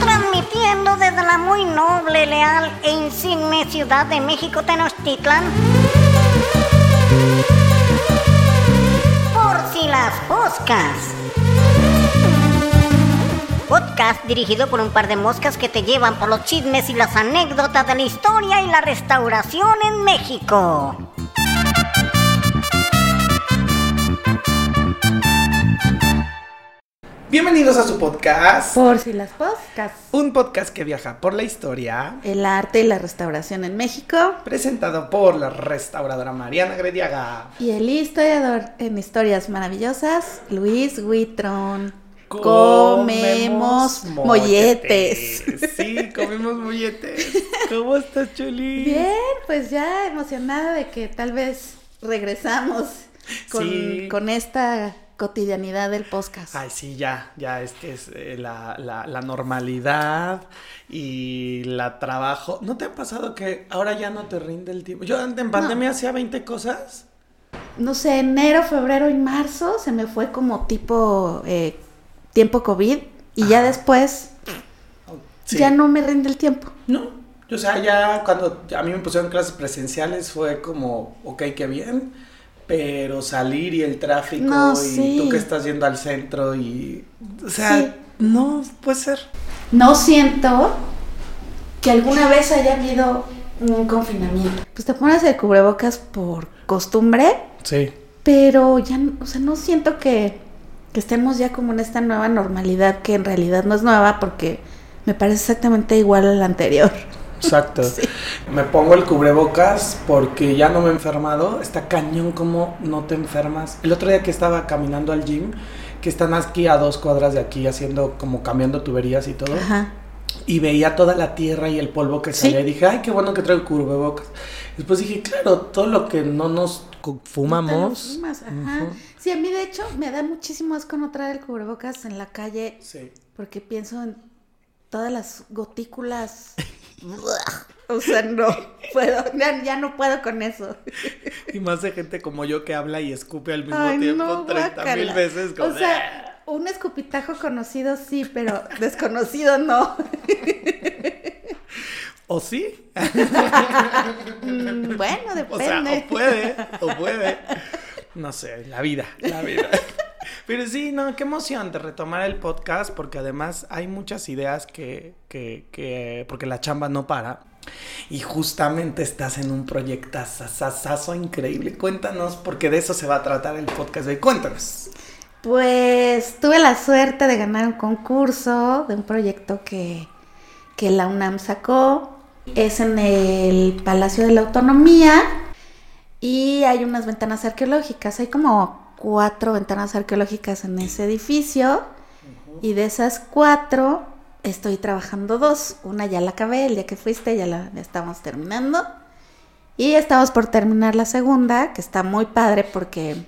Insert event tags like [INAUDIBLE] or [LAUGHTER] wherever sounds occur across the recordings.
Transmitiendo desde la muy noble, leal e insigne ciudad de México, Tenochtitlan. Por si las poscas. Podcast dirigido por un par de moscas que te llevan por los chismes y las anécdotas de la historia y la restauración en México. Bienvenidos a su podcast. Por si las poscas. Un podcast que viaja por la historia. El arte y la restauración en México. Presentado por la restauradora Mariana Grediaga. Y el historiador en historias maravillosas, Luis Huitrón. Comemos molletes. Sí, comemos molletes. [LAUGHS] ¿Cómo estás, Chuli? Bien, pues ya emocionada de que tal vez regresamos con, Sí. con esta cotidianidad del podcast. Ay, sí, ya, ya es que es eh, la, la- la normalidad y la trabajo. ¿No te ha pasado que ahora ya no te rinde el tiempo? Yo en pandemia hacía 20 cosas. No sé, enero, febrero y marzo se me fue como tipo eh, tiempo COVID y ya después Sí. ya no me rinde el tiempo. No, o sea, ya cuando a mí me pusieron clases presenciales fue como, ok, qué bien, pero salir y el tráfico No, y sí. tú que estás yendo al centro y, o sea, Sí. no puede ser. No siento que alguna vez haya habido un confinamiento. Pues te pones el cubrebocas por costumbre, Sí. pero ya, no- o sea, no siento que, que estemos ya como en esta nueva normalidad que en realidad no es nueva porque me parece exactamente igual a la anterior. Exacto. [LAUGHS] Me pongo el cubrebocas porque ya no me he enfermado. Está cañón como no te enfermas. El otro día que estaba caminando al gym, que están aquí a dos cuadras de aquí haciendo como cambiando tuberías y todo. Ajá. y veía toda la tierra y el polvo que Sí. salía y dije, ay, qué bueno que traigo cubrebocas. Después dije, claro, todo lo que no nos fumamos. No ajá. Ujú. Sí, a mí de hecho me da muchísimo asco no traer el cubrebocas en la calle Sí. porque pienso en todas las gotículas. [LAUGHS] o sea, no puedo, ya, no puedo con eso. Y más de gente como yo que habla y escupe al mismo Ay, tiempo no, 30 mil veces. como, O sea, un escupitajo conocido sí, pero desconocido no. ¿O sí? Mm, bueno, O sea, depende. o puede, o puede. No sé, la vida, la vida. Pero sí, no, qué emoción de retomar el podcast porque además hay muchas ideas que, que, que porque la chamba no para. Y justamente estás en un proyecto sasasazo increíble. Cuéntanos, porque de eso se va a tratar el podcast de hoy. Cuéntanos. Pues tuve la suerte de ganar un concurso de un proyecto que, que la UNAM sacó. Es en el Palacio de la Autonomía y hay unas ventanas arqueológicas. Hay como cuatro ventanas arqueológicas en ese edificio y de esas cuatro estoy trabajando dos. Una ya la acabé el día que fuiste, ya la ya estamos terminando. Y estamos por terminar la segunda, que está muy padre porque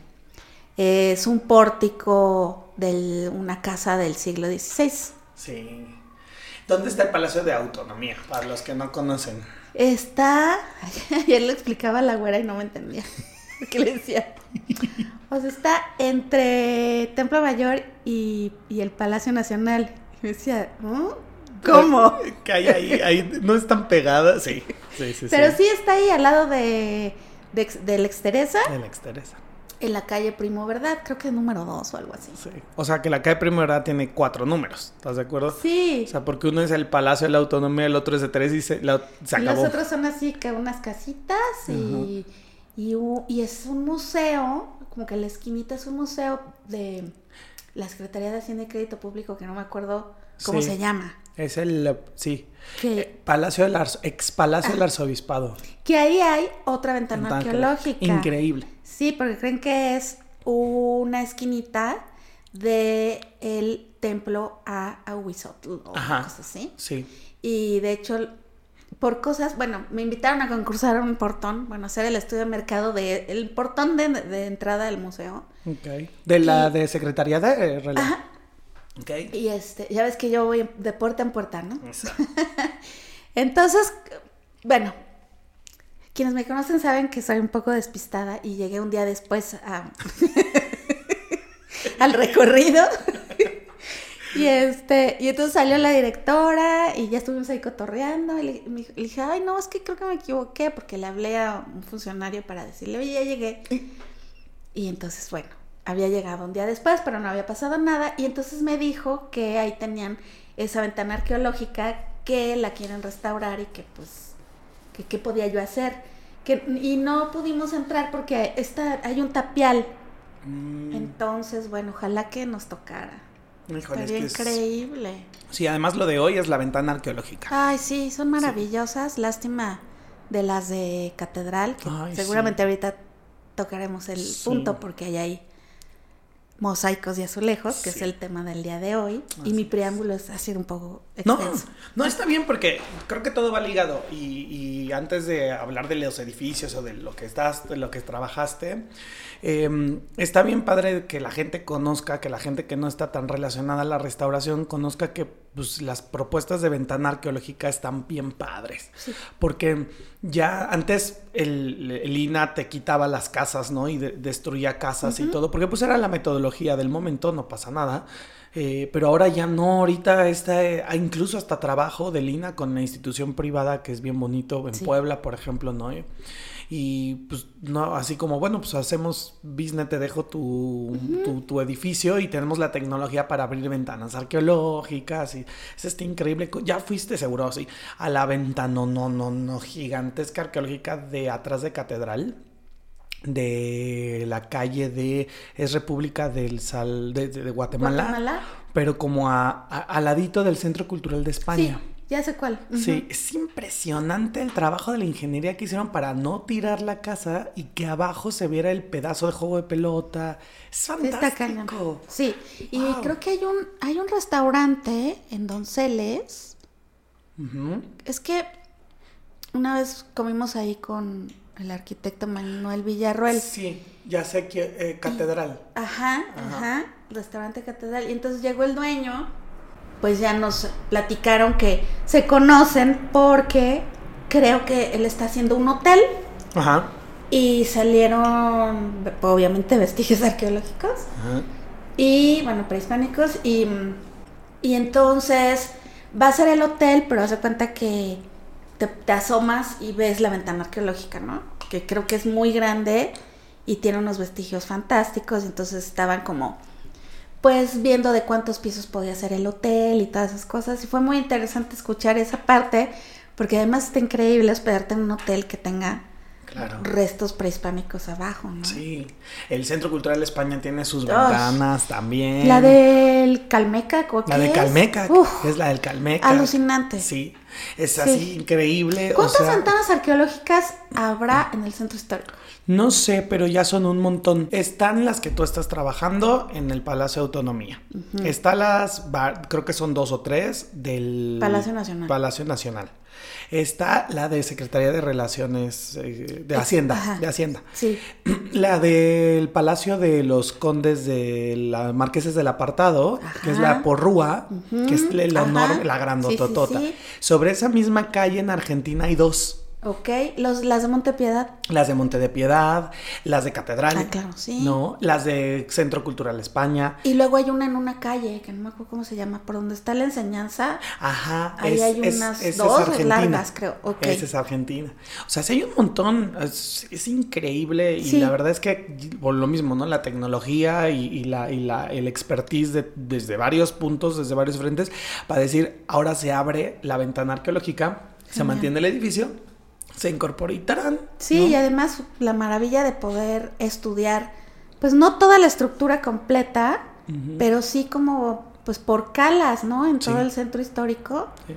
es un pórtico de una casa del siglo XVI. Sí. ¿Dónde está el Palacio de Autonomía? Para los que no conocen. Está, [LAUGHS] ayer le explicaba la güera y no me entendía. [LAUGHS] ¿Qué le decía? O sea, está entre Templo Mayor y, y el Palacio Nacional. Y me decía, ¿"¿Mm? ¿cómo? [LAUGHS] Que hay ahí, ahí no están pegadas. Sí, sí, sí. Pero sí está ahí al lado de, de, Ex- del Exteresa, En la exteresa. en la calle Primo Verdad, creo que número 2 o algo así. Sí. O sea que la calle Primera tiene cuatro números, ¿estás de acuerdo? Sí. O sea, porque uno es el Palacio de la Autonomía, el otro es de tres y se, la- se Y acabó. Los otros son así que unas casitas y, y, y es un museo, como que la esquinita es un museo de la Secretaría de Hacienda y Crédito Público, que no me acuerdo cómo Sí. se llama. Es el, eh, sí, Que, Palacio del Arzo- ex Palacio del Arzobispado. que ahí hay otra ventana Ventana arqueológica. Increíble. Sí, porque creen que es una esquinita de el templo a Ahuizotl o Ajá. cosas así. Sí. Y de hecho, por cosas, bueno, me invitaron a concursar a un portón, bueno, hacer el estudio de mercado de el portón de, de entrada del museo. Ok. De la Y- de Secretaría de Relevo. Ajá. Ok. Y este, ya ves que yo voy de puerta en puerta, ¿no? [LAUGHS] Entonces, bueno, quienes me conocen saben que soy un poco despistada y llegué un día después a, [LAUGHS] al recorrido. [LAUGHS] y este, y entonces salió la directora y ya estuvimos ahí cotorreando. Y le, le dije, ay, no, es que creo que me equivoqué porque le hablé a un funcionario para decirle, oye, ya llegué. Y entonces, bueno, había llegado un día después, pero no había pasado nada. Y entonces me dijo que ahí tenían esa ventana arqueológica que la quieren restaurar y que pues, que qué podía yo hacer. Que, y no pudimos entrar porque está, hay un tapial. Mm, Entonces, bueno, ojalá que nos tocara. Híjole, es que es- increíble. Sí, además lo de hoy es la ventana arqueológica. Ay, sí, son maravillosas. Lástima de las de Catedral, que Ay, seguramente sí. ahorita tocaremos el Sí. punto porque hay ahí mosaicos y azulejos, que es el tema del día de hoy. y mi preámbulo es- ha sido un poco No, extenso. no está bien porque creo que todo va ligado y, y antes de hablar de los edificios o de lo que estás, de lo que trabajaste, eh, está bien padre que la gente conozca, que la gente que no está tan relacionada a la restauración conozca que pues, las propuestas de ventana arqueológica están bien padres, Sí. porque ya antes el, el INA te quitaba las casas, ¿no? Y de- destruía casas y todo, porque pues era la metodología del momento, no pasa nada. Eh, pero ahora ya no, ahorita está, eh, hay incluso hasta trabajo de Lina con la institución privada que es bien bonito en Sí. Puebla, por ejemplo, ¿no? Y pues no, así como, bueno, pues hacemos business, te dejo tu, tu, tu edificio y tenemos la tecnología para abrir ventanas arqueológicas y eso está increíble. Ya fuiste seguro, sí, a la ventana, no, no, no, gigantesca arqueológica de atrás de Catedral de la calle de es República del Sal de, de- de Guatemala, Guatemala. pero como a, a- al ladito del Centro Cultural de Sí, España. ya sé cuál. Sí, es impresionante el trabajo de la ingeniería que hicieron para no tirar la casa y que abajo se viera el pedazo de juego de pelota. Es Sí, fantástico. Sí, y Wow. creo que hay un, hay un restaurante en Donceles. Es que una vez comimos ahí con el arquitecto Manuel Villarroel. Sí, ya sé que eh, Catedral. Ajá, ajá, restaurante catedral. Y entonces llegó el dueño, pues ya nos platicaron que se conocen porque creo que él está haciendo un hotel Ajá. y salieron, obviamente, vestigios [LAUGHS] arqueológicos Ajá. y, bueno, prehispánicos. Y, y entonces va a ser el hotel, pero haz de cuenta que te, asomas y ves la ventana arqueológica, ¿no? Que creo que es muy grande y tiene unos vestigios fantásticos. Entonces estaban como, pues, viendo de cuántos pisos podía ser el hotel y todas esas cosas. Y fue muy interesante escuchar esa parte, porque además está increíble hospedarte en un hotel que tenga Claro. restos prehispánicos abajo, ¿no? Sí, el Centro Cultural de España tiene sus ventanas también. La del Calmeca, ¿o La qué de? Calmeca, Uf, es la del Calmeca. Alucinante. Sí, es así Sí. increíble. o ¿Cuántas sea, ventanas arqueológicas habrá en el centro histórico? No sé, pero ya son un montón. Están las que tú estás trabajando en el Palacio de Autonomía. Están las, va- creo que son dos o tres del Palacio Nacional. Palacio Nacional. Está la de Secretaría de Relaciones eh, de Hacienda, ajá. de Hacienda. Sí. [CLEARS THROAT] La del Palacio de los Condes de la Marqueses del Apartado, que es la Porrúa, que es la, enorme, la Sí, sí, grandototota. sí. Sobre esa misma calle en Argentina hay dos. Ok. Los, las de Montepiedad. Las de Monte de Piedad, las de Catedral. Ah, claro, sí. ¿No? Las de Centro Cultural España. Y luego hay una en una calle, que no me acuerdo cómo se llama, por donde está la enseñanza. Ajá. Ahí hay unas dos largas, creo. Ok. Esa es Argentina. O sea, sí hay un montón. Es, increíble. Y Sí. la verdad es que, por lo mismo, ¿no? La tecnología y, y la, y la, el expertise de- desde varios puntos, desde varios frentes, para decir, ahora se abre la ventana arqueológica, se mantiene el edificio, se incorpora y tarán. Sí, ¿no? y además la maravilla de poder estudiar, pues no toda la estructura completa, pero sí como, pues por calas, ¿no? En todo Sí. el centro histórico. Sí.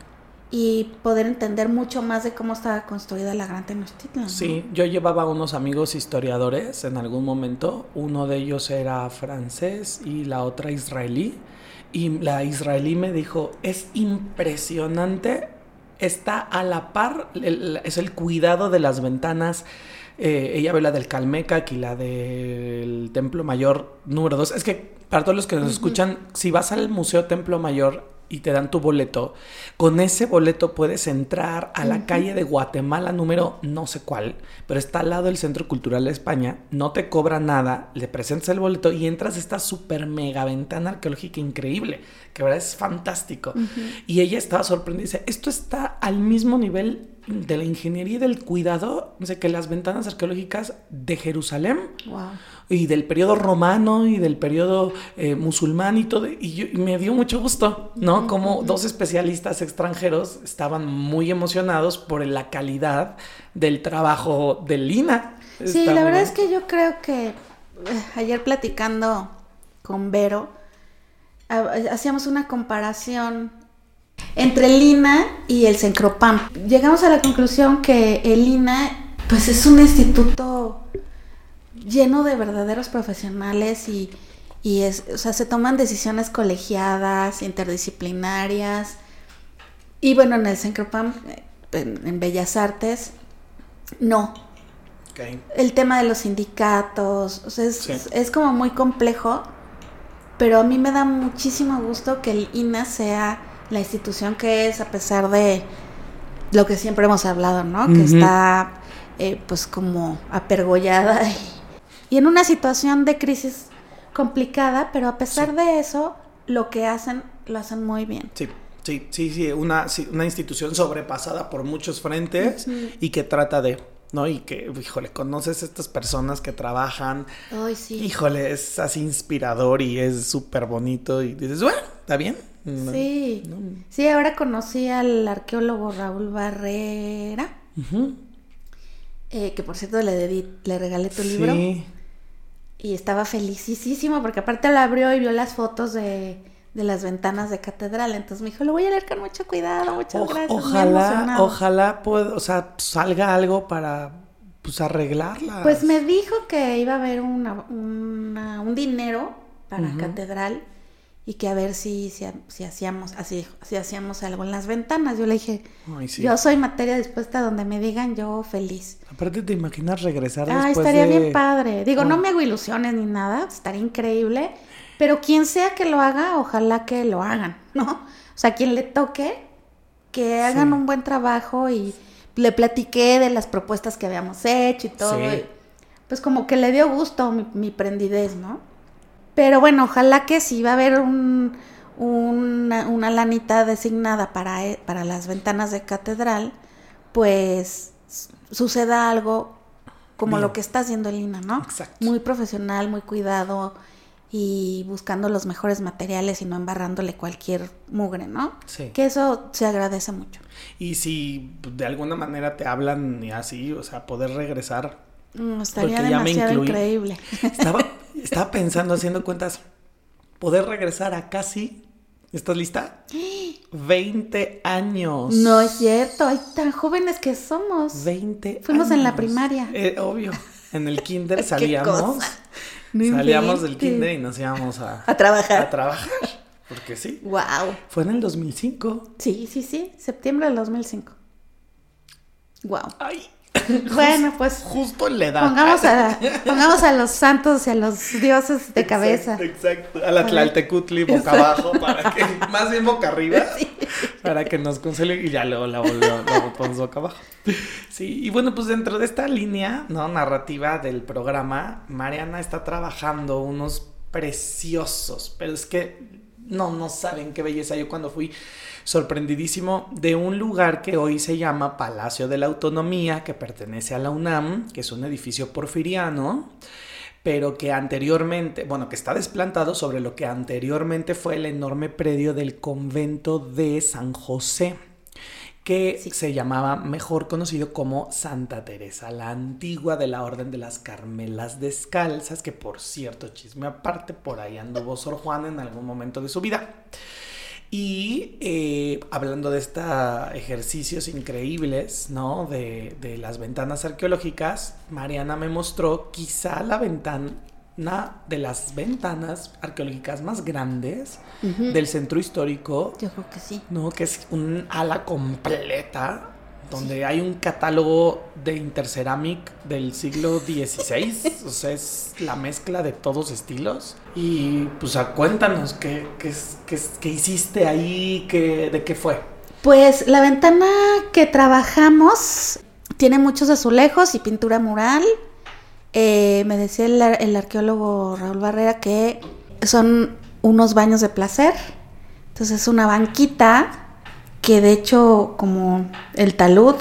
Y poder entender mucho más de cómo estaba construida la Gran Tenochtitlan. ¿no? Sí, yo llevaba unos amigos historiadores en algún momento. Uno de ellos era francés y la otra israelí. Y la israelí me dijo, es impresionante, está a la par, el- es el cuidado de las ventanas. Eh, ella ve la del Calmecac y la del Templo Mayor número 2. Es que para todos los que nos escuchan, si vas al Museo Templo Mayor y te dan tu boleto, con ese boleto puedes entrar a la calle de Guatemala número no sé cuál, pero está al lado del Centro Cultural de España, no te cobra nada, le presentas el boleto y entras a esta super mega ventana arqueológica increíble, que verdad es fantástico. Y ella estaba sorprendida, dice, esto está al mismo nivel de la ingeniería y del cuidado, dice que las ventanas arqueológicas de Jerusalén y del periodo romano y del periodo eh, musulmán y todo, y, me dio mucho gusto, ¿no? Como dos especialistas extranjeros estaban muy emocionados por la calidad del trabajo de Lina. Sí, la verdad es que yo creo que eh, ayer platicando con Vero, hacíamos una comparación entre el INA y el Cencropam. Llegamos a la conclusión que el INA pues es un instituto lleno de verdaderos profesionales y, es, o sea, se toman decisiones colegiadas, interdisciplinarias. Y bueno, en el Cencropam, en, Bellas Artes, no. El tema de los sindicatos, o sea, es, es como muy complejo, pero a mí me da muchísimo gusto que el INA sea la institución que es, a pesar de lo que siempre hemos hablado, ¿no? Que está eh, pues como apergollada [LAUGHS] y, en una situación de crisis complicada, pero a pesar de eso, lo que hacen, lo hacen muy bien. Sí. Sí, sí, sí, una, una institución sobrepasada por muchos frentes y que trata de, ¿no? Y que, híjole, conoces a estas personas que trabajan. Ay, sí. Híjole, es así inspirador y es súper bonito y dices, bueno, está bien, sí, sí, ahora conocí al arqueólogo Raúl Barrera, eh, que por cierto le, le regalé tu libro. Y estaba felicísimo porque aparte lo abrió y vio las fotos de, las ventanas de catedral. Entonces me dijo, lo voy a leer con mucho cuidado, muchas gracias. Ojalá, ojalá pueda, o sea, salga algo para pues arreglarla. Pues me dijo que iba a haber una, un dinero para catedral y que a ver si, si, hacíamos así si hacíamos algo en las ventanas. Yo le dije, yo soy materia dispuesta donde me digan, yo feliz. Aparte te imaginas regresar Ah, estaría bien padre. Digo, no me hago ilusiones ni nada, estaría increíble, pero quien sea que lo haga, ojalá que lo hagan, ¿no? O sea, quien le toque, que hagan un buen trabajo y le platiqué de las propuestas que habíamos hecho y todo. pues como que le dio gusto mi, mi prendidez, ¿no? Pero bueno, ojalá que si va a haber un, una, lanita designada para, e, para las ventanas de catedral, pues suceda algo como lo que está haciendo Lina, ¿no? Exacto. Muy profesional, muy cuidado y buscando los mejores materiales y no embarrándole cualquier mugre, ¿no? Sí. Que eso se agradece mucho. Y si de alguna manera te hablan así, o sea, poder regresar. Mm, estaría demasiado increíble. Estaba, [LAUGHS] Estaba pensando, haciendo cuentas, poder regresar a casi. ¿Estás lista? 20 años. No es cierto, ay, tan jóvenes que somos. 20 Fuimos en la primaria. Eh, obvio. En el kinder [LAUGHS] salíamos. salíamos del kinder y nos íbamos a, a trabajar. A trabajar. Porque sí. Wow. Fue en el 2005. Sí, sí, sí. Septiembre del 2005. Wow. Ay. Bueno, pues. Justo en la edad. Pongamos a, [LAUGHS] pongamos a los santos y a los dioses de cabeza. Exacto. A la Tlaltecutli boca abajo, para que. [LAUGHS] Más bien boca arriba. Para que nos console y ya luego la volvemos boca abajo. Sí, y bueno, pues dentro de esta línea, ¿no? Narrativa del programa, Mariana está trabajando unos preciosos, pero es que no, no saben qué belleza. Yo cuando fui sorprendidísimo de un lugar que hoy se llama Palacio de la Autonomía, que pertenece a la UNAM, que es un edificio porfiriano, pero que anteriormente, bueno, que está desplantado sobre lo que anteriormente fue el enorme predio del convento de San José que se llamaba mejor conocido como Santa Teresa, la antigua de la Orden de las Carmelas Descalzas, que por cierto, chisme aparte, por ahí anduvo Sor Juan en algún momento de su vida. Y eh, hablando de estos ejercicios increíbles, ¿no? De, las ventanas arqueológicas, Mariana me mostró quizá la ventana de las ventanas arqueológicas más grandes del centro histórico. Yo creo que sí. ¿No? Que es un ala completa donde hay un catálogo de Interceramic del siglo XVI. [LAUGHS] o sea, es la mezcla de todos estilos. Y pues cuéntanos qué, qué, qué qué hiciste ahí, qué, de qué fue. Pues la ventana que trabajamos tiene muchos azulejos y pintura mural. Eh, me decía el, ar- el arqueólogo Raúl Barrera que son unos baños de placer. Entonces es una banquita que de hecho como el talud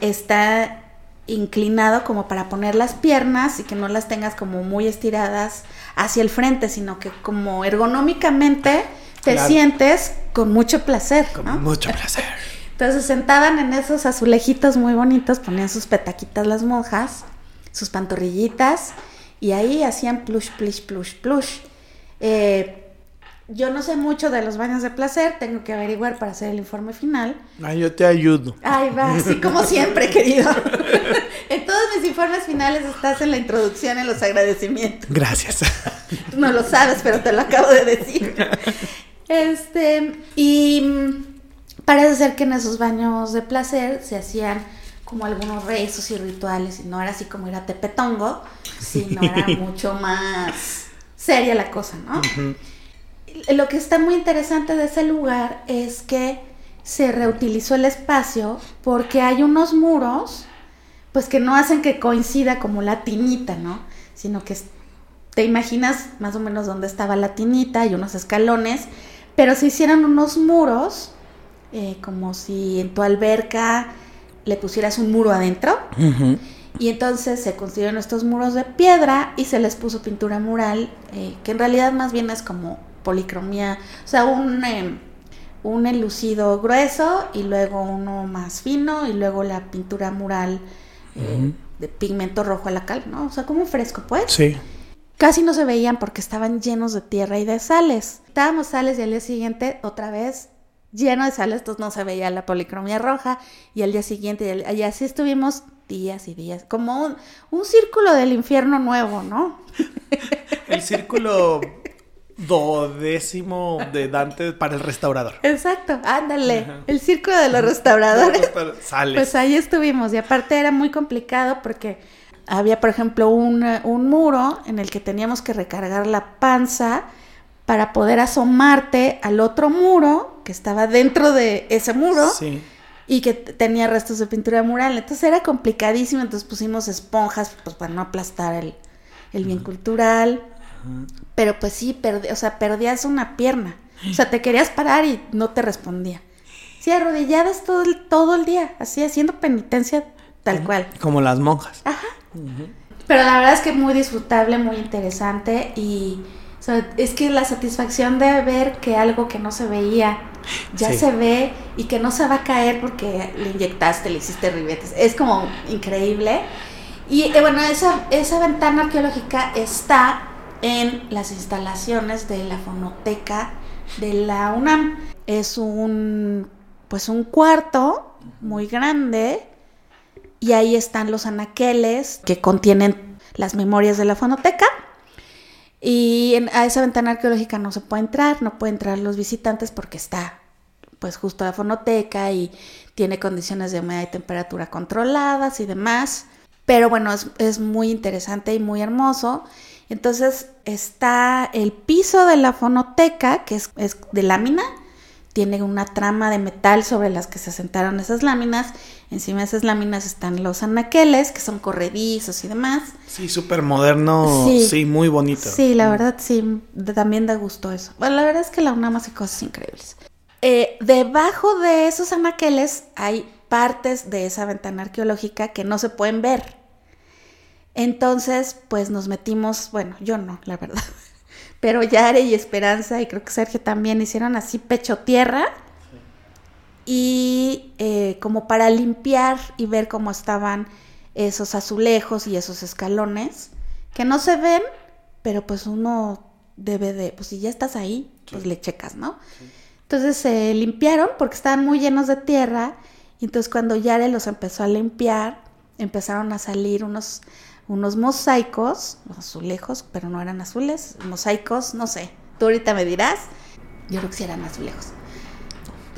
está inclinado como para poner las piernas y que no las tengas como muy estiradas hacia el frente, sino que como ergonómicamente te Claro. sientes con mucho placer. Con ¿no? mucho placer. Entonces sentaban en esos azulejitos muy bonitos, ponían sus petaquitas las monjas, sus pantorrillitas, y ahí hacían plush, plush, plush, plush. Eh, yo no sé mucho de los baños de placer, tengo que averiguar para hacer el informe final. Ay, yo te ayudo. Ay, va, así [LAUGHS] como siempre, querido. [LAUGHS] en todos mis informes finales estás en la introducción, en los agradecimientos. Gracias. Tú [LAUGHS] no lo sabes, pero te lo acabo de decir. Este, y mm, parece ser que en esos baños de placer se hacían como algunos rezos y rituales, y no era así como ir a Tepetongo, sino era [LAUGHS] mucho más seria la cosa, ¿no? Lo que está muy interesante de ese lugar es que se reutilizó el espacio porque hay unos muros, pues que no hacen que coincida como la tinita, ¿no? Sino que te imaginas más o menos dónde estaba la tinita y unos escalones, pero se hicieron unos muros, eh, como si en tu alberca le pusieras un muro adentro. Y entonces se construyeron estos muros de piedra y se les puso pintura mural, eh, que en realidad más bien es como policromía, o sea, un, eh, un enlucido grueso y luego uno más fino y luego la pintura mural eh, de pigmento rojo a la cal, ¿no? O sea, como un fresco, pues. Sí. Casi no se veían porque estaban llenos de tierra y de sales. Estábamos sales y al día siguiente otra vez lleno de sales, entonces no se veía la policromía roja y al día siguiente y, así estuvimos días y días, como un, un círculo del infierno nuevo, ¿no? [LAUGHS] El círculo dodécimo de Dante para el restaurador. Exacto, ándale, Ajá. el círculo de los restauradores. [LAUGHS] Sales. Pues ahí estuvimos y aparte era muy complicado porque había, por ejemplo, un, un muro en el que teníamos que recargar la panza para poder asomarte al otro muro que estaba dentro de ese muro Sí. y que tenía restos de pintura mural. Entonces era complicadísimo, entonces pusimos esponjas pues para no aplastar el, el bien cultural. Pero pues sí, perdi- o sea, perdías una pierna. O sea, te querías parar y no te respondía. Sí, arrodilladas todo el, todo el día, así haciendo penitencia tal cual. Como las monjas. Ajá. Pero la verdad es que muy disfrutable, muy interesante y o sea, es que la satisfacción de ver que algo que no se veía ya Sí. se ve y que no se va a caer porque le inyectaste, le hiciste ribetes. Es como increíble. Y eh, bueno, esa, esa ventana arqueológica está en las instalaciones de la fonoteca de la UNAM. Es un pues un cuarto muy grande y ahí están los anaqueles que contienen las memorias de la fonoteca. Y en- a esa ventana arqueológica no se puede entrar, no pueden entrar los visitantes porque está pues justo la fonoteca y tiene condiciones de humedad y temperatura controladas y demás. Pero bueno, es, es muy interesante y muy hermoso. Entonces está el piso de la fonoteca, que es, es de lámina, tiene una trama de metal sobre las que se asentaron esas láminas. Encima de esas láminas están los anaqueles, que son corredizos y demás. Sí, súper moderno. Sí. Sí. muy bonito. Sí, la verdad sí, también da gusto eso. Bueno, la verdad es que la UNAM hace cosas increíbles. Eh, debajo de esos anaqueles hay partes de esa ventana arqueológica que no se pueden ver. Entonces, pues nos metimos, bueno, yo no, la verdad. Pero Yare y Esperanza, y creo que Sergio también hicieron así pecho tierra. Y eh, como para limpiar y ver cómo estaban esos azulejos y esos escalones, que no se ven, pero pues uno debe de, pues si ya estás ahí, pues le checas, ¿no? Entonces se limpiaron porque estaban muy llenos de tierra. Y entonces cuando Yare los empezó a limpiar, empezaron a salir unos, unos mosaicos, azulejos, pero no eran azules, mosaicos, no sé. Tú ahorita me dirás, yo creo que sí eran azulejos.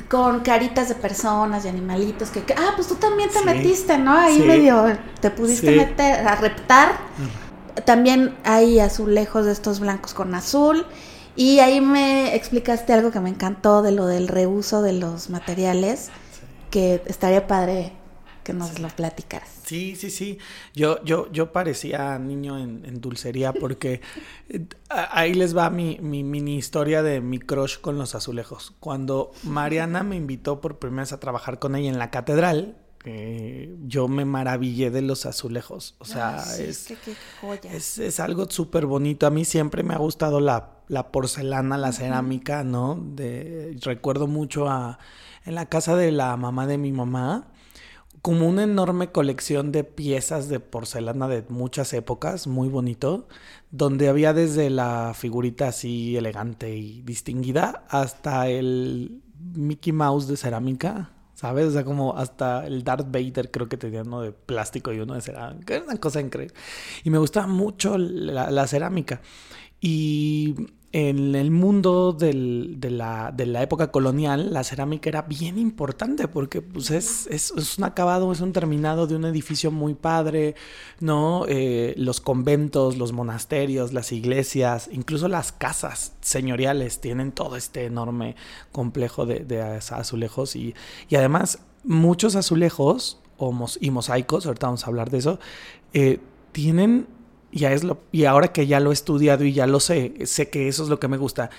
con caritas de personas y animalitos que, que- ah, pues tú también te Sí. metiste, ¿no? Ahí Sí. medio te pudiste Sí. meter a reptar. También hay azulejos de estos blancos con azul. Y ahí me explicaste algo que me encantó de lo del reuso de los materiales, que estaría padre que nos lo platicaras. Sí, sí, sí. Yo, yo, yo parecía niño en, en dulcería porque eh, ahí les va mi, mi mini historia de mi crush con los azulejos. Cuando Mariana me invitó por primera vez a trabajar con ella en la catedral, eh, yo me maravillé de los azulejos. O sea, Ay, sí, es, qué- qué joya. es, es algo súper bonito. A mí siempre me ha gustado la, la porcelana, la cerámica, ¿no? De, recuerdo mucho a, en la casa de la mamá de mi mamá, como una enorme colección de piezas de porcelana de muchas épocas, muy bonito, donde había desde la figurita así elegante y distinguida hasta el Mickey Mouse de cerámica. ¿Sabes? O sea, como hasta el Darth Vader creo que tenía uno de plástico y uno de cerámica. Era una cosa increíble. Y me gustaba mucho la, la cerámica. Y en el mundo de, la, época colonial, la cerámica era bien importante porque pues, es, un acabado, es un terminado de un edificio muy padre, ¿no? Eh, los conventos, los monasterios, las iglesias, incluso las casas señoriales tienen todo este enorme complejo de, azulejos y, y además muchos azulejos y mosaicos, ahorita vamos a hablar de eso, eh, tienen ya es lo, y ahora que ya lo he estudiado y ya lo sé, sé que eso es lo que me gusta,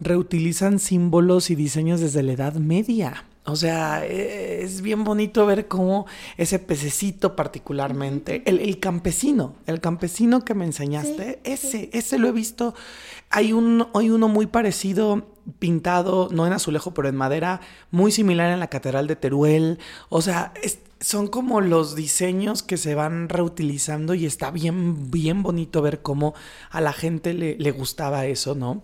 reutilizan símbolos y diseños desde la Edad Media. O sea, eh, es bien bonito ver cómo ese pececito particularmente, el, el campesino, el campesino que me enseñaste, Sí, ese, ese lo he visto. Hay, un, hay uno muy parecido, pintado, no en azulejo, pero en madera, muy similar en la Catedral de Teruel. O sea, son como los diseños que se van reutilizando y está bien, bien bonito ver cómo a la gente le, le gustaba eso, ¿no?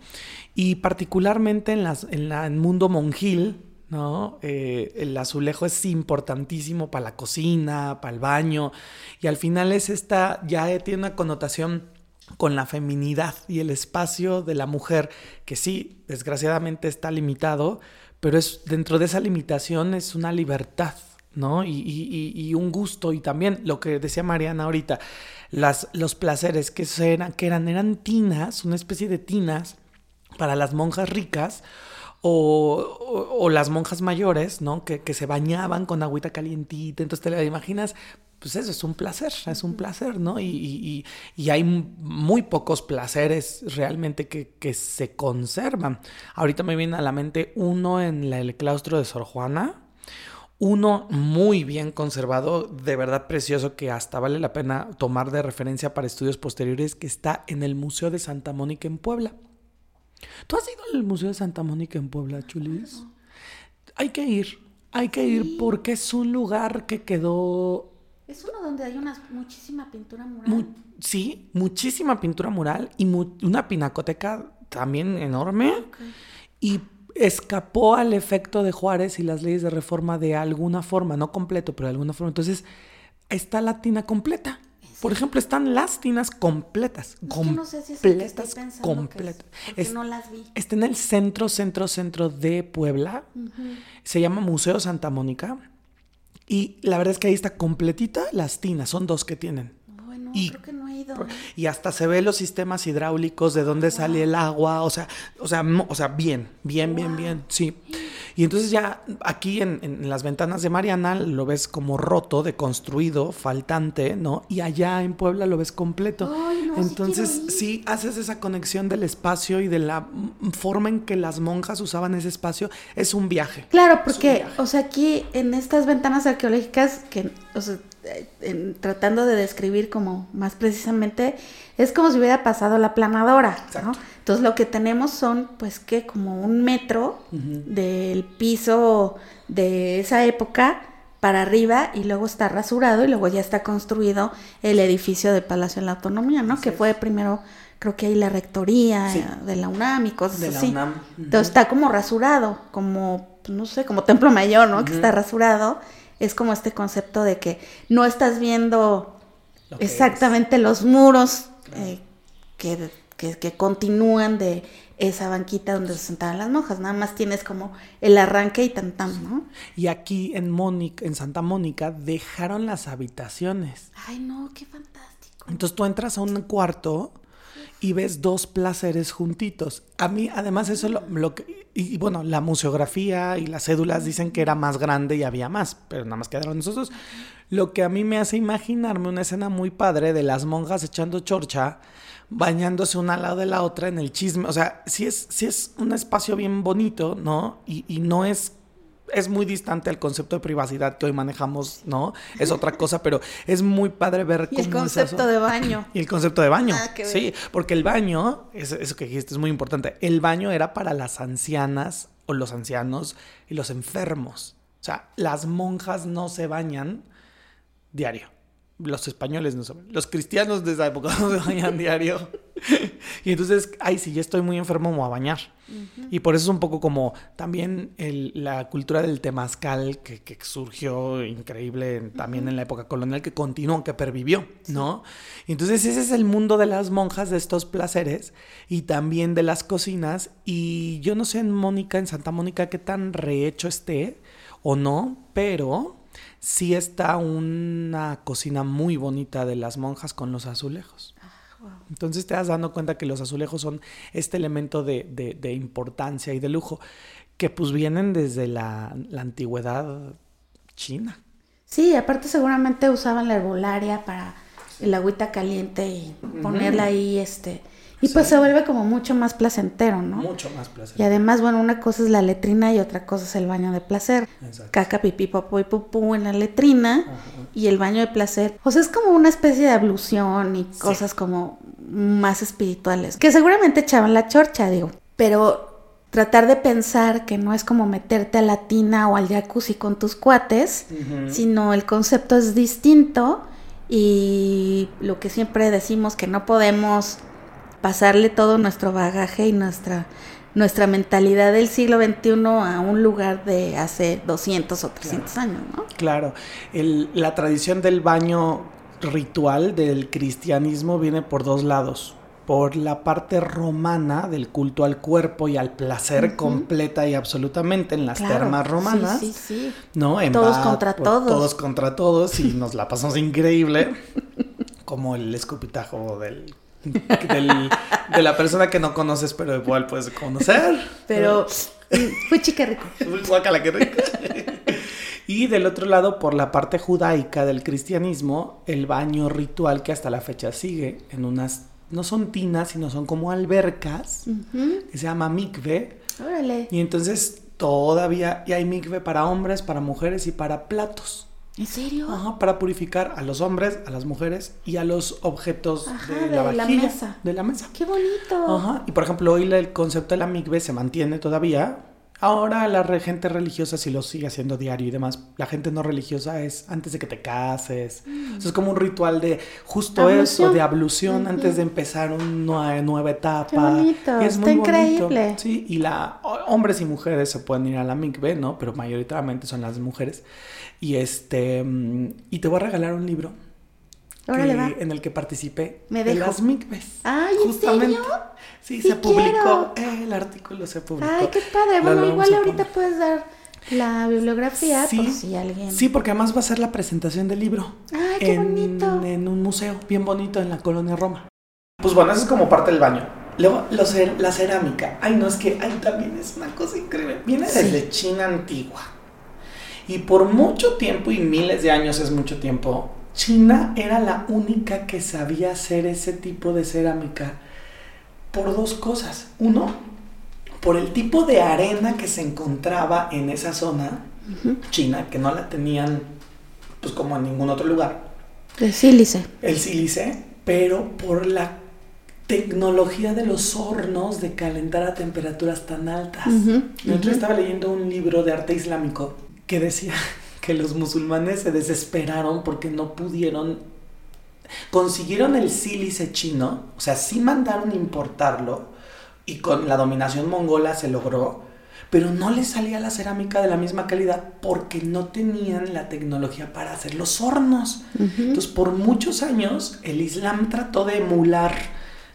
Y particularmente en, las, en la, en mundo monjil, ¿no? Eh, el azulejo es importantísimo para la cocina, para el baño, y al final es esta, ya tiene una connotación con la feminidad y el espacio de la mujer, que sí, desgraciadamente está limitado, pero es dentro de esa limitación es una libertad, ¿no? Y, y- y- un gusto, y también lo que decía Mariana ahorita, las, los placeres que, eran, que eran, eran tinas, una especie de tinas para las monjas ricas o, o- o las monjas mayores, ¿no? Que, que se bañaban con agüita calientita, entonces te la imaginas, pues eso es un placer, es un placer, ¿no? Y, y- y- hay muy pocos placeres realmente que, que se conservan. Ahorita me viene a la mente uno en la- el claustro de Sor Juana, uno muy bien conservado, de verdad precioso, que hasta vale la pena tomar de referencia para estudios posteriores, que está en el Museo de Santa Mónica en Puebla. ¿Tú has ido al Museo de Santa Mónica en Puebla, Chulis? Hay que ir, hay que ir porque es un lugar que quedó, Es uno donde hay una muchísima pintura mural. mu- sí, muchísima pintura mural y mu- una pinacoteca también enorme. Y escapó al efecto de Juárez y las leyes de reforma de alguna forma, no completo, pero de alguna forma. Entonces, está la tina completa. Por ejemplo, están las tinas completas. Es que no sé si es que completas, pensando que es, completas. porque Es- no las vi. Está en el centro, centro, centro de Puebla. Se llama Museo Santa Mónica. Y la verdad es que ahí está completita las tinas. Son dos que tienen. Bueno, Y- creo que no ido. ¿eh? Y hasta se ve los sistemas hidráulicos de dónde sale el agua, o sea, o sea, o sea, bien, bien, bien, bien, sí. Y entonces ya aquí en, en las ventanas de Mariana lo ves como roto, deconstruido, faltante, ¿no? Y allá en Puebla lo ves completo. Ay, no, sí entonces ir. sí haces esa conexión del espacio y de la forma en que las monjas usaban ese espacio. Es un viaje. Claro, porque, o sea, aquí en estas ventanas arqueológicas, que, o sea, eh, en- tratando de describir como más precisamente, es como si hubiera pasado la planadora, ¿no? Entonces lo que tenemos son, pues, que como un metro del piso de esa época para arriba y luego está rasurado y luego ya está construido el edificio de Palacio de la Autonomía, ¿no? que fue primero, creo que ahí la rectoría Sí. de la UNAM y cosas De la así. UNAM. Entonces está como rasurado, como, no sé, como templo mayor, ¿no? Que está rasurado. Es como este concepto de que no estás viendo Lo exactamente los muros eh, que, que- que continúan de esa banquita donde se sentaban las monjas. Nada más tienes como el arranque y tan tan, ¿no? Y aquí en Mónica, en Santa Mónica, dejaron las habitaciones. Ay, no, qué fantástico. Entonces tú entras a un cuarto y ves dos placeres juntitos. A mí, además, eso lo, lo que. Y, y bueno, la museografía y las cédulas dicen que era más grande y había más, pero nada más quedaron nosotros. Lo que a mí me hace imaginarme una escena muy padre de las monjas echando chorcha, bañándose una al lado de la otra en el chisme. O sea, sí es, sí es un espacio bien bonito, ¿no? Y, y no es es muy distante al concepto de privacidad que hoy manejamos, ¿no? Es [LAUGHS] otra cosa, pero es muy padre ver Y el cómo es concepto de baño. [LAUGHS] Y el concepto de baño. Ah, qué sí, porque el baño, eso, eso que dijiste es muy importante. El baño era para las ancianas o los ancianos y los enfermos. O sea, las monjas no se bañan diario. Los españoles no bañan. Los cristianos de esa época [LAUGHS] no se bañan diario. y entonces, ay, si ya estoy muy enfermo, me voy a bañar. Y por eso es un poco como también el- la cultura del temazcal que, que surgió increíble también en la época colonial, que continuó, que pervivió, ¿no? Y entonces ese es el mundo de las monjas, de estos placeres y también de las cocinas. Y yo no sé en Mónica, en Santa Mónica, qué tan rehecho esté o no, pero sí está una cocina muy bonita de las monjas con los azulejos. Entonces te das dando cuenta que los azulejos son este elemento de, de- de importancia y de lujo que pues vienen desde la, la antigüedad china. Sí, aparte seguramente usaban la herbolaria para el agüita caliente y ponerla ahí, este. Y pues se vuelve como mucho más placentero, ¿no? Mucho más placer. Y además, bueno, una cosa es la letrina y otra cosa es el baño de placer. Exacto. Caca, pipí, popó y pupú en la letrina y el baño de placer. O sea, es como una especie de ablución y cosas como más espirituales. Que seguramente echaban la chorcha, digo. Pero tratar de pensar que no es como meterte a la tina o al jacuzzi con tus cuates, sino el concepto es distinto y lo que siempre decimos que no podemos pasarle todo nuestro bagaje y nuestra nuestra mentalidad del siglo XXI a un lugar de hace 200 o 300 años, ¿no? Claro, el- la tradición del baño ritual del cristianismo viene por dos lados. Por la parte romana del culto al cuerpo y al placer completa y absolutamente en las Claro, termas romanas. Sí, sí, sí. ¿no? En Todos contra todos. Todos contra todos y nos la pasamos increíble. [LAUGHS] Como el escupitajo del, del- de la persona que no conoces, pero igual puedes conocer. Pero mm, fue chique rico. [LAUGHS] Guácala, qué rico. Y del otro lado, por la parte judaica del cristianismo, el baño ritual que hasta la fecha sigue en unas, no son tinas, sino son como albercas, que se llama mikve. Órale. Y entonces todavía y hay mikve para hombres, para mujeres y para platos. ¿En serio? Ajá, para purificar a los hombres, a las mujeres y a los objetos Ajá, de, de la la vajilla, mesa. de la mesa. Qué bonito. Ajá, y por ejemplo, hoy la- el concepto de la migbe se mantiene todavía. Ahora la gente religiosa sí lo sigue haciendo diario y demás. La gente no religiosa es antes de que te cases. O sea, es como un ritual de justo eso, de ablución antes de empezar una nueva etapa. Qué bonito, Y es está muy bonito. increíble. Sí, y la ho- hombres y mujeres se pueden ir a la migbe, ¿no? Pero mayoritariamente son las mujeres. Y este mm, y te voy a regalar un libro Órale, va. en el que participé Me de las migves. Ay, ¿en serio? Sí, Sí se publicó, eh, el artículo se publicó. Ay, qué padre. Bueno, igual ahorita puedes dar la bibliografía Sí. por si alguien. Sí, porque además va a ser la presentación del libro. Ay, qué en, bonito. En un museo bien bonito en la colonia Roma. Pues bueno, eso es como parte del baño. Luego, lo cer- la cerámica. Ay, no, es que ahí también es una cosa increíble. Viene Sí. desde China antigua. Y por mucho tiempo, y miles de años es mucho tiempo, China era la única que sabía hacer ese tipo de cerámica por dos cosas. Uno, por el tipo de arena que se encontraba en esa zona. China, que no la tenían pues como en ningún otro lugar, De sílice. el sílice, pero por la tecnología de los hornos de calentar a temperaturas tan altas. Yo ujú. estaba leyendo un libro de arte islámico que decía [LAUGHS] que los musulmanes se desesperaron porque no pudieron consiguieron el sílice chino, o sea, sí mandaron importarlo y con la dominación mongola se logró, pero no les salía la cerámica de la misma calidad porque no tenían la tecnología para hacer los hornos. Entonces, por muchos años el Islam trató de emular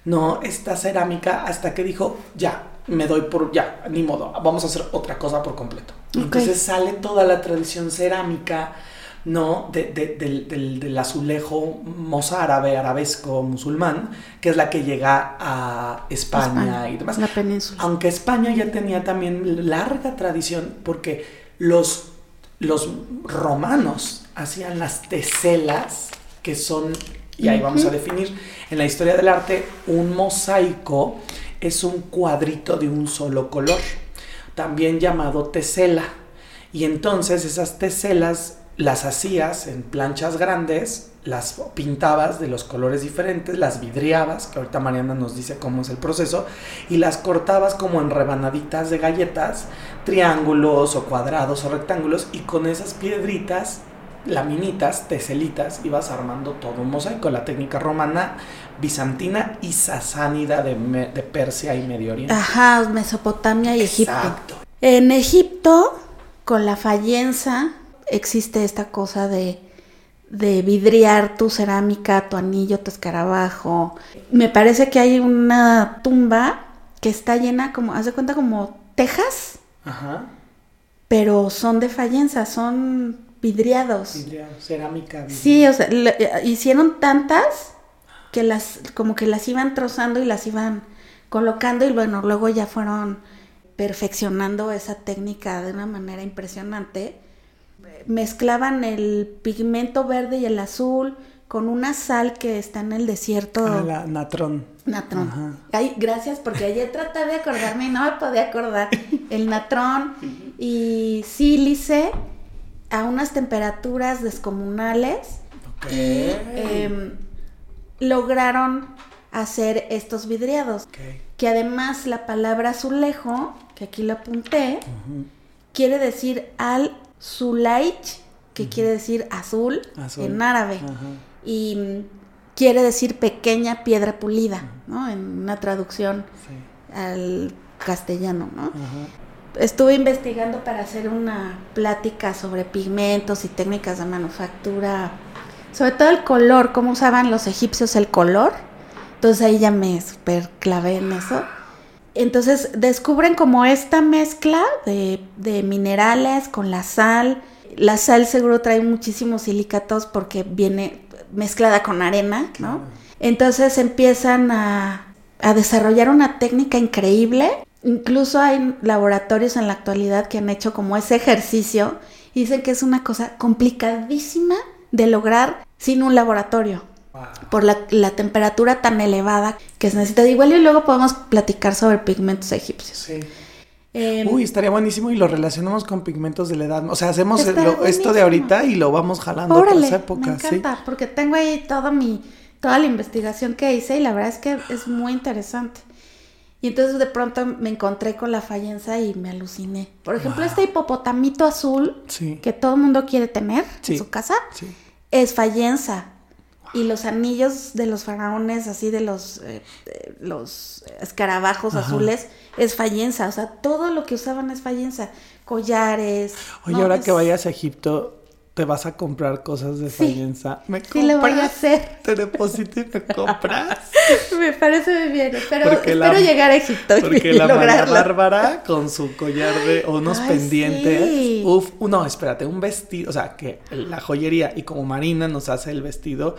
no esta cerámica hasta que dijo, ya, me doy por, ya, ni modo, vamos a hacer otra cosa por completo. Entonces sale toda la tradición cerámica, ¿no? De- de- del, del- del azulejo mozárabe, arabesco, musulmán, que es la que llega a España, España, y demás. La península. Aunque España ya tenía también larga tradición porque los, los romanos hacían las teselas, que son, y ahí vamos a definir, en la historia del arte, un mosaico es un cuadrito de un solo color, también llamado tesela. Y entonces esas teselas las hacías en planchas grandes, las pintabas de los colores diferentes, las vidriabas, que ahorita Mariana nos dice cómo es el proceso, y las cortabas como en rebanaditas de galletas, triángulos o cuadrados o rectángulos, y con esas piedritas, laminitas, teselitas, ibas armando todo un mosaico, la técnica romana, bizantina y sasánida de, de Persia y Medio Oriente. Ajá, Mesopotamia y Egipto. Exacto. En Egipto, con la fallenza, existe esta cosa de, de vidriar tu cerámica, tu anillo, tu escarabajo. Me parece que hay una tumba que está llena como, haz de cuenta como tejas, Ajá. pero son de fallenza, son vidriados. Vidrio, cerámica. vidrio. Sí, o sea, le- eh, hicieron tantas que las, como que las iban trozando y las iban colocando y bueno, luego ya fueron perfeccionando esa técnica de una manera impresionante. Mezclaban el pigmento verde y el azul con una sal que está en el desierto. Ah, la natrón. Natrón. Ajá. Ay, gracias, porque ayer traté de acordarme y no me podía acordar. El natrón [LAUGHS] y sílice a unas temperaturas descomunales Ok. y em, lograron hacer estos vidriados. Que además la palabra azulejo, que aquí lo apunté, quiere decir al sulaich, que quiere decir azul, Azul. en árabe y quiere decir pequeña piedra pulida, ¿no? En una traducción Sí. al castellano, ¿no? Estuve investigando para hacer una plática sobre pigmentos y técnicas de manufactura, sobre todo el color, cómo usaban los egipcios el color. Entonces ahí ya me super clavé en eso. Entonces descubren como esta mezcla de, de minerales con la sal. La sal seguro trae muchísimos silicatos porque viene mezclada con arena, ¿no? Entonces empiezan a, a desarrollar una técnica increíble. Incluso hay laboratorios en la actualidad que han hecho como ese ejercicio y dicen que es una cosa complicadísima de lograr sin un laboratorio Wow. por la, la temperatura tan elevada que se necesita. Igual y luego podemos platicar sobre pigmentos egipcios. Sí. Em, Uy, estaría buenísimo y lo relacionamos con pigmentos de la edad. O sea, hacemos lo- esto de ahorita y lo vamos jalando a Órale, otras épocas. me sí. encanta, porque tengo ahí toda mi, toda la investigación que hice y la verdad es que es muy interesante. Y entonces de pronto me encontré con la fallenza y me aluciné. Por ejemplo, este hipopotamito azul Sí. que todo el mundo quiere tener Sí. en su casa Sí. Es fallenza. Y los anillos de los faraones, así de los, eh, los escarabajos Ajá. azules, es fallenza. O sea, todo lo que usaban es fallenza. Collares. Oye, ¿no? ahora Es- que vayas a Egipto, te vas a comprar cosas de Sí. Fallenza. ¿Me Sí, lo voy a compras? hacer. [LAUGHS] Te deposito y me compras. [LAUGHS] Me parece muy bien. Espero, la- espero llegar a Egipto Porque y [LAUGHS] la María lograrlo. Bárbara con su collar de o unos Ay, pendientes. sí. Uf, no, espérate, un vestido, o sea, que la joyería y como Marina nos hace el vestido,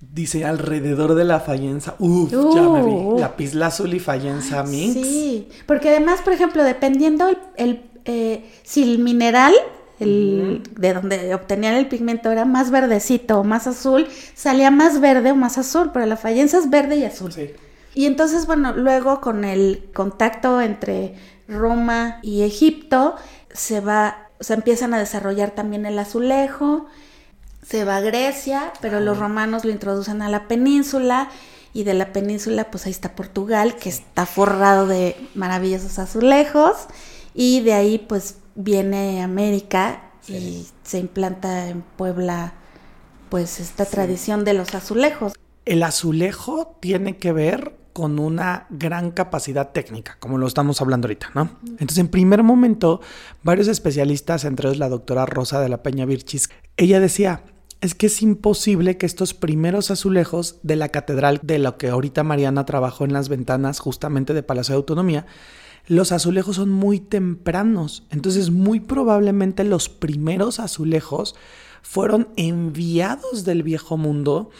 dice alrededor de la fallenza. Uf, ya me vi. Uh. La pisla azul y fallenza mix. Sí, porque además, por ejemplo, dependiendo el, el, eh, si el mineral el, de donde obtenían el pigmento era más verdecito o más azul, salía más verde o más azul, pero la fallenza es verde y azul. Sí. Y entonces, bueno, luego con el contacto entre Roma y Egipto, se va, se empiezan a desarrollar también el azulejo, se va a Grecia, pero los romanos lo introducen a la península, y de la península, pues ahí está Portugal, que está forrado de maravillosos azulejos, y de ahí, pues viene América y se implanta en Puebla, pues esta tradición de los azulejos. El azulejo tiene que ver con una gran capacidad técnica, como lo estamos hablando ahorita, ¿no? Entonces, en primer momento, varios especialistas, entre ellos la doctora Rosa de la Peña Virchis, ella decía, es que es imposible que estos primeros azulejos de la catedral, de lo que ahorita Mariana trabajó en las ventanas justamente de Palacio de Autonomía, los azulejos son muy tempranos. Entonces, muy probablemente los primeros azulejos fueron enviados del viejo mundo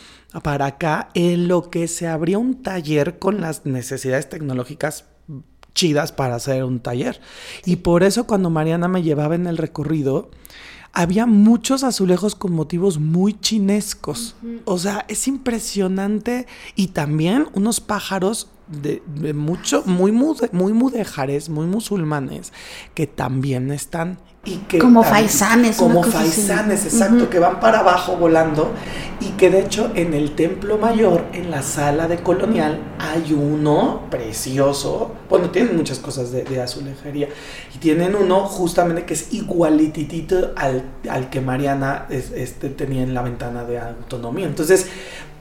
para acá en lo que se abría un taller con las necesidades tecnológicas chidas para hacer un taller. Y por eso cuando Mariana me llevaba en el recorrido, había muchos azulejos con motivos muy chinescos. O sea, es impresionante. Y también unos pájaros de, mucho, muy, muy mudejares, muy musulmanes, que también están y que como faisanes como faisanes exacto que van para abajo volando y que de hecho en el templo mayor en la sala de colonial hay uno precioso. Bueno tienen muchas cosas de, azulejería. Y tienen uno justamente que es igualititito al, al que Mariana este, tenía en la ventana de autonomía. Entonces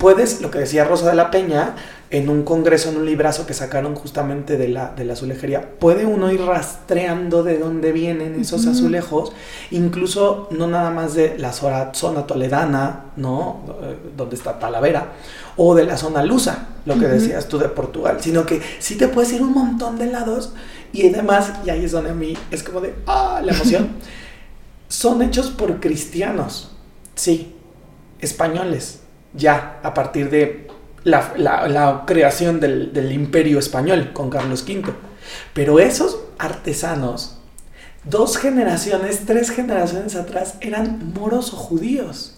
puedes lo que decía Rosa de la Peña en un congreso, en un librazo que sacaron justamente de la, de la azulejería, puede uno ir rastreando de dónde vienen esos azulejos, incluso no nada más de la zona toledana, ¿no? Eh, donde está Talavera, o de la zona lusa, lo que decías tú de Portugal, sino que sí te puedes ir un montón de lados y además, y ahí es donde a mí es como de, ah, la emoción, [LAUGHS] son hechos por cristianos, sí, españoles, ya, a partir de la, creación del, imperio español con Carlos V. Pero esos artesanos, dos generaciones, tres generaciones atrás, eran moros o judíos.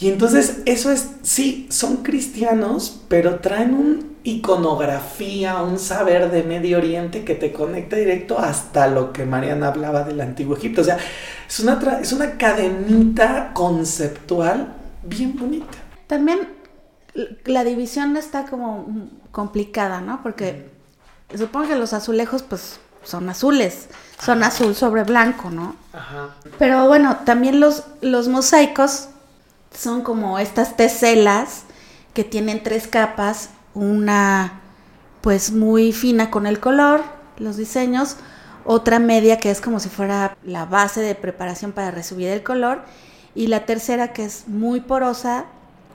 Y entonces eso es, sí, son cristianos, pero traen una iconografía, un saber de Medio Oriente que te conecta directo hasta lo que Mariana hablaba del Antiguo Egipto. O sea, es una, es una cadenita conceptual bien bonita. También la división está como complicada, ¿no? Porque supongo que los azulejos, pues, son azules, son azul sobre blanco, ¿no? Ajá. Pero bueno, también los, los mosaicos son como estas teselas que tienen tres capas, una pues muy fina con el color, los diseños, otra media que es como si fuera la base de preparación para resubir el color, y la tercera que es muy porosa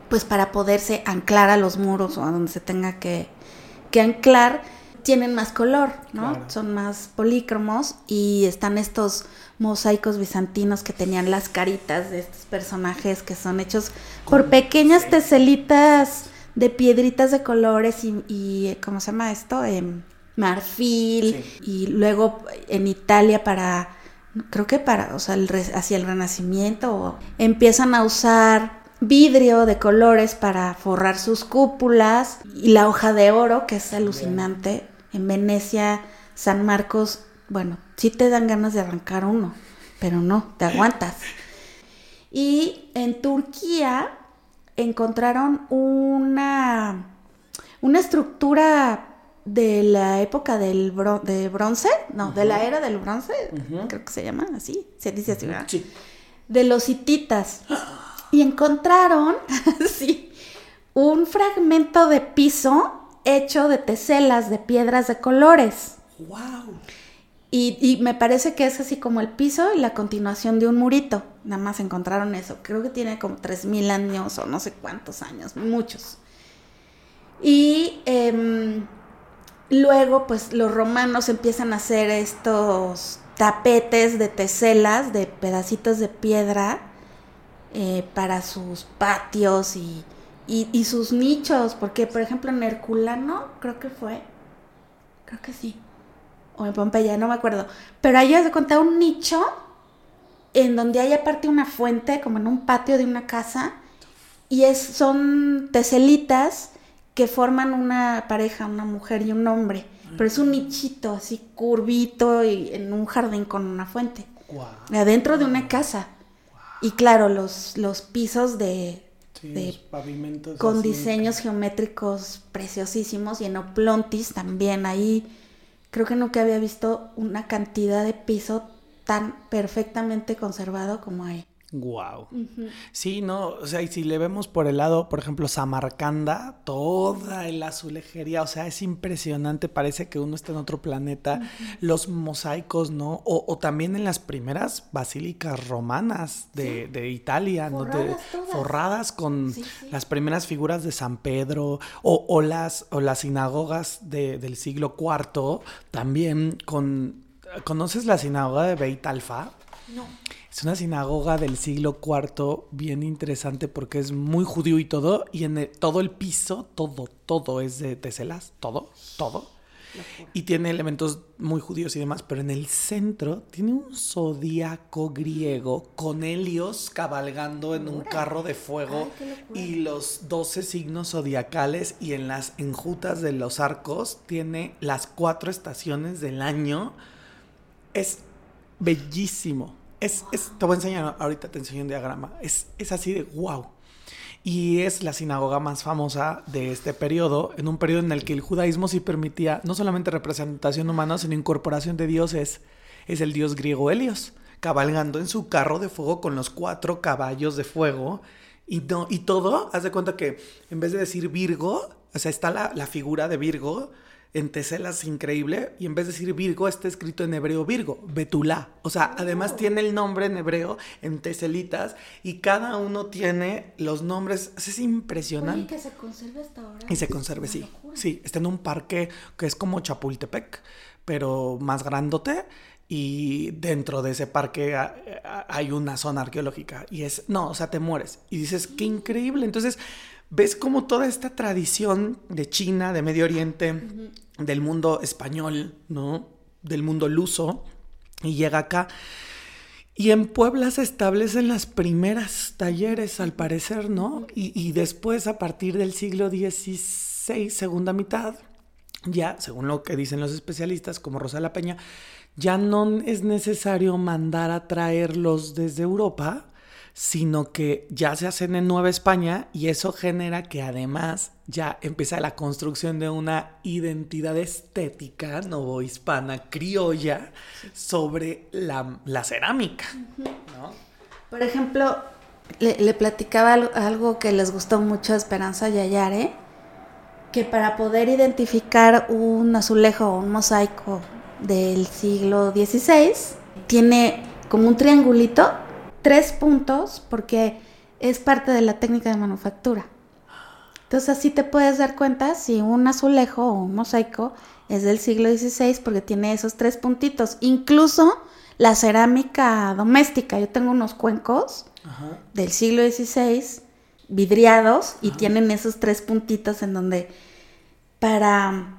pues para poderse anclar a los muros o a donde se tenga que, anclar, tienen más color, ¿no? Son más polícromos y están estos mosaicos bizantinos que tenían las caritas de estos personajes que son hechos por pequeñas teselitas de piedritas de colores y, ¿cómo se llama esto? Em, marfil y luego en Italia para creo que para, o sea, hacia el Renacimiento empiezan a usar vidrio de colores para forrar sus cúpulas y la hoja de oro, que es alucinante. En Venecia, San Marcos, bueno, sí te dan ganas de arrancar uno, pero no, te aguantas. Y en Turquía encontraron una, una estructura de la época del de bronce, no, de la era del bronce, creo que se llama así, se dice así, ¿verdad? Sí. De los hititas. [GASPS] y encontraron, [LAUGHS] sí, un fragmento de piso hecho de teselas de piedras de colores. ¡Wow! Y, me parece que es así como el piso y la continuación de un murito. Nada más encontraron eso. Creo que tiene como 3.000 años o no sé cuántos años, muchos. Y em, luego, pues los romanos empiezan a hacer estos tapetes de teselas, de pedacitos de piedra, eh, para sus patios y, y, sus nichos, porque por ejemplo en Herculano, creo que fue, creo que sí, o en Pompeya, no me acuerdo, pero ahí de contar un nicho en donde hay aparte una fuente, como en un patio de una casa, y es, son teselitas que forman una pareja, una mujer y un hombre, pero es un nichito así curvito y en un jardín con una fuente, adentro de una casa. Y claro, los, los pisos de, pavimentos con diseños geométricos preciosísimos y en Oplontis también ahí creo que nunca había visto una cantidad de piso tan perfectamente conservado como ahí. Wow. Sí, no, o sea, y si le vemos por el lado, por ejemplo, Samarcanda, toda la azulejería, o sea, es impresionante, parece que uno está en otro planeta. Los mosaicos, ¿no? O, también en las primeras basílicas romanas de, Italia, ¿no? forradas con las primeras figuras de San Pedro, o, las, o las sinagogas del siglo IV, también con... ¿Conoces la sinagoga de Beit Alfa? No. Es una sinagoga del siglo IV bien interesante porque es muy judío y todo, y en todo el piso, todo, todo es de teselas, todo, todo. Y tiene elementos muy judíos y demás, pero en el centro tiene un zodíaco griego con Helios cabalgando en un carro de fuego y los doce signos zodiacales y en las enjutas de los arcos tiene las cuatro estaciones del año. Es bellísimo. Es, te voy a enseñar, ahorita te enseño un diagrama. Es, es así de wow. Y es la sinagoga más famosa de este periodo, en un periodo en el que el judaísmo sí permitía no solamente representación humana, sino incorporación de dioses. Es el dios griego Helios, cabalgando en su carro de fuego con los cuatro caballos de fuego. Y, todo, haz de cuenta que en vez de decir Virgo, o sea, está la figura de Virgo, en teselas increíble y en vez de decir Virgo está escrito en hebreo Virgo, Betulá. O sea, además tiene el nombre en hebreo en teselitas y cada uno tiene los nombres. Es impresionante. que se conserve hasta ahora. Y se conserve, sí. Sí, está en un parque que es como Chapultepec, pero más grandote y dentro de ese parque hay una zona arqueológica y es, no, o sea, te mueres. Y dices, qué increíble. Entonces, ves como toda esta tradición de China, de Medio Oriente, del mundo español, ¿no? Del mundo luso, y llega acá. Y en Puebla se establecen las primeras talleres, al parecer, ¿no? Y, después, a partir del siglo XVI, segunda mitad, ya, según lo que dicen los especialistas, como Rosa La Peña, ya no es necesario mandar a traerlos desde Europa, sino que ya se hacen en Nueva España y eso genera que además ya empieza la construcción de una identidad estética novohispana, criolla, sobre la, cerámica. Por ejemplo, le, platicaba algo, que les gustó mucho a Esperanza Yayare, que para poder identificar un azulejo o un mosaico del siglo XVI, tiene como un triangulito tres puntos porque es parte de la técnica de manufactura. Entonces así te puedes dar cuenta si un azulejo o un mosaico es del siglo XVI porque tiene esos tres puntitos. Incluso la cerámica doméstica, yo tengo unos cuencos del siglo XVI vidriados y tienen esos tres puntitos en donde para,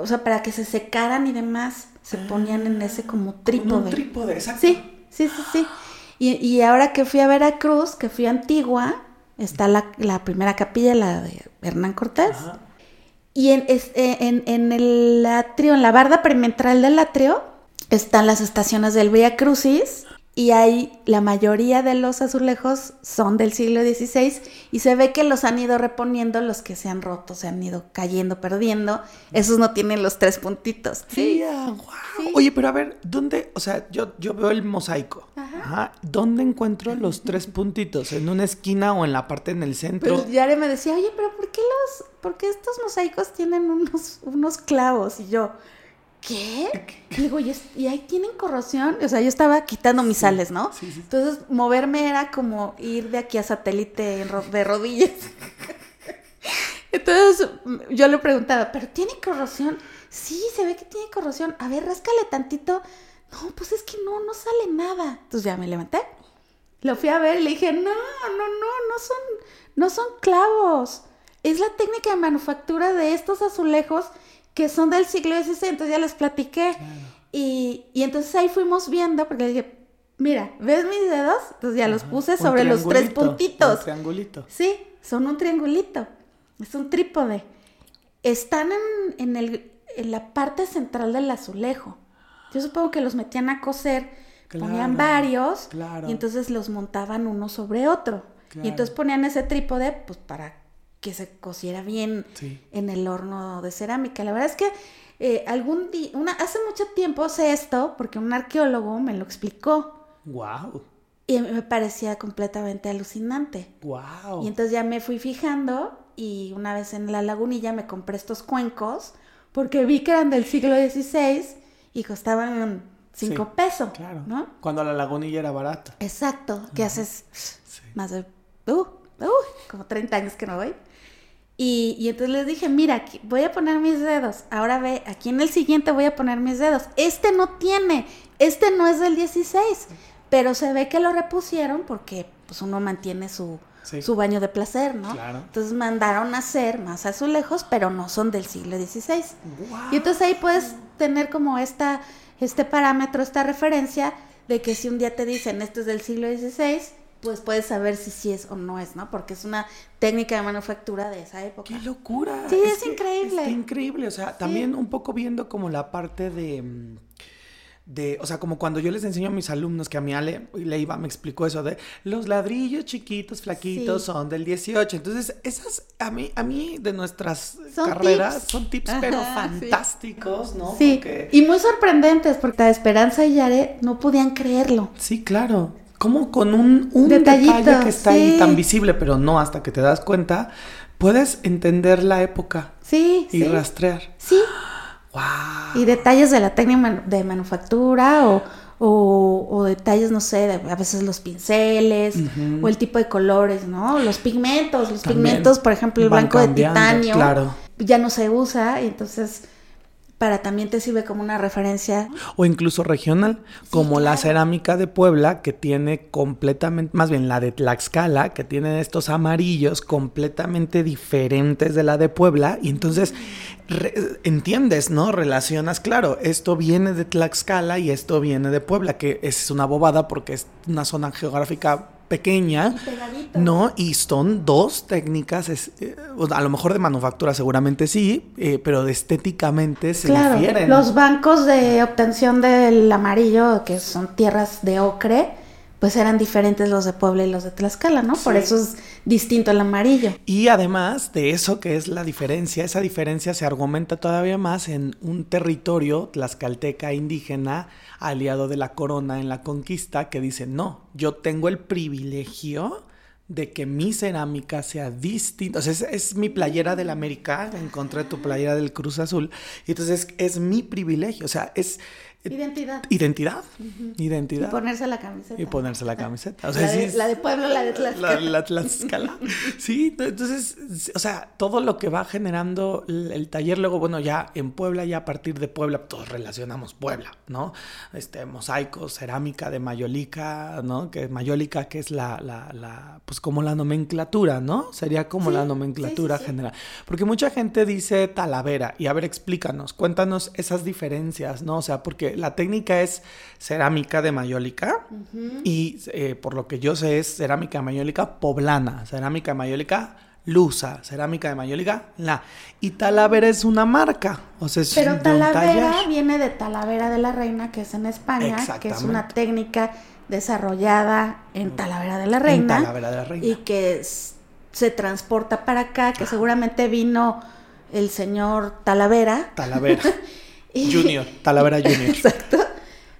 o sea, para que se secaran y demás se ponían en ese como trípode. Un trípode, exacto. Sí, sí, sí, sí. Y, ahora que fui a Veracruz, que fui a Antigua, está la, primera capilla, la de Hernán Cortés. Y en, en, en, el atrio, en la barda perimetral del atrio, están las estaciones del Via Crucis y hay la mayoría de los azulejos son del siglo XVI y se ve que los han ido reponiendo los que se han roto, se han ido cayendo, perdiendo. Esos no tienen los tres puntitos. Sí, wow. Oye, pero a ver, ¿dónde? O sea, yo, yo veo el mosaico. Ajá. ¿Dónde encuentro los tres puntitos? ¿En una esquina o en la parte en el centro? Pues Yare me decía, oye, pero ¿por qué los, por qué estos mosaicos tienen unos, unos clavos? Y yo, ¿qué? digo, ¿y, ahí tienen corrosión? O sea, yo estaba quitando mis sales, ¿no? Sí, sí. Entonces, moverme era como ir de aquí a satélite de rodillas. [LAUGHS] Entonces, yo le preguntaba, ¿pero tiene corrosión? Sí, se ve que tiene corrosión. A ver, ráscale tantito. No, pues es que no, no sale nada. Entonces ya me levanté. Lo fui a ver y le dije, no, no, no, no son, no son clavos. Es la técnica de manufactura de estos azulejos que son del siglo XVI, entonces ya les platiqué. Y, entonces ahí fuimos viendo, porque le dije, mira, ¿ves mis dedos? Entonces ya los puse sobre los tres puntitos. Un triangulito. Sí, son un triangulito. Es un trípode. Están en, el, en la parte central del azulejo. Yo supongo que los metían a coser, ponían varios y entonces los montaban uno sobre otro. Y entonces ponían ese trípode pues para que se cociera bien en el horno de cerámica. La verdad es que eh, algún día, hace mucho tiempo sé esto porque un arqueólogo me lo explicó. Wow. Y me parecía completamente alucinante. Wow. Y entonces ya me fui fijando y una vez en la lagunilla me compré estos cuencos porque vi que eran del siglo XVI y costaban cinco Sí, pesos, Claro. ¿no? Cuando la lagunilla era barata. Exacto, que haces Sí. más de, uh, uh, como 30 años que no voy. Y, y entonces les dije, mira, aquí voy a poner mis dedos. Ahora ve, aquí en el siguiente voy a poner mis dedos. Este no tiene, este no es del 16, pero se ve que lo repusieron porque pues uno mantiene su, Sí. su baño de placer, ¿no? Claro. Entonces mandaron a hacer más azulejos, pero no son del siglo XVI. Guau. Y entonces ahí puedes tener como esta, este parámetro, esta referencia de que si un día te dicen esto es del siglo XVI, pues puedes saber si sí es o no es, ¿no? Porque es una técnica de manufactura de esa época. ¡Qué locura! Sí, es que increíble. Está increíble. O sea, también un poco viendo como la parte de. mm, de, o sea, como cuando yo les enseño a mis alumnos que a mi Ale Leiva me explicó eso de los ladrillos chiquitos, flaquitos, Sí. son del 18. Entonces, esas a mí, a mí de nuestras Son carreras tips. son tips, Ajá, pero sí. fantásticos, ¿no? Sí, Porque- y muy sorprendentes, porque la Esperanza y Yare no podían creerlo. Sí, claro. Como con un, un detalle que está ahí tan visible, pero no hasta que te das cuenta, puedes entender la época Sí, y sí. rastrear. Sí, ¡Wow! y detalles de la técnica de manufactura o, o, o detalles, no sé, de- a veces los pinceles o el tipo de colores, ¿no? Los pigmentos, los También pigmentos, por ejemplo, el blanco de titanio, claro. ya no se usa, y entonces para también te sirve como una referencia. O incluso regional, como la cerámica de Puebla, que tiene completamente, más bien la de Tlaxcala, que tiene estos amarillos completamente diferentes de la de Puebla. Y entonces entiendes, ¿no? Relacionas, claro, esto viene de Tlaxcala y esto viene de Puebla, que es una bobada porque es una zona geográfica pequeña. No, y son dos técnicas, es, eh, a lo mejor de manufactura seguramente sí, eh, pero de estéticamente se Claro, difieren. los bancos de obtención del amarillo, que son tierras de ocre, pues eran diferentes los de Puebla y los de Tlaxcala, ¿no? Por eso es distinto el amarillo. Y además de eso que es la diferencia, esa diferencia se argumenta todavía más en un territorio tlaxcalteca indígena aliado de la corona en la conquista que dice, no, yo tengo el privilegio de que mi cerámica sea distinta. O sea, es, es mi playera del América, encontré tu playera del Cruz Azul, y entonces es, mi privilegio, o sea, es eh, Identidad. identidad, Y identidad. ponerse la camiseta. Y ponerse la camiseta. O sea, la, sí de, es- la de Puebla, la de Tlaxcala. la, la Tlaxcala. [LAUGHS] Sí, entonces, o sea, todo lo que va generando el, el taller, luego, bueno, ya en Puebla, ya a partir de Puebla, todos relacionamos Puebla, ¿no? Este, mosaicos, cerámica de mayolica, ¿no? Que mayólica, que es la, la, la, pues como la nomenclatura, ¿no? Sería como Sí, la nomenclatura sí. general. Porque mucha gente dice talavera, y a ver, explícanos, cuéntanos esas diferencias, ¿no? O sea, porque la técnica es cerámica de mayólica, y eh, por lo que yo sé es cerámica mayólica poblana, cerámica mayólica lusa, cerámica de mayólica la. Y Talavera es una marca, o sea, es Pero de un Talavera viene de Talavera de la Reina, que es en España, que es una técnica desarrollada en Talavera de la En Reina. Talavera de la Reina. y que se transporta para acá, que seguramente vino el señor Talavera. Talavera [LAUGHS] Junior, [LAUGHS] Talavera Junior. Exacto.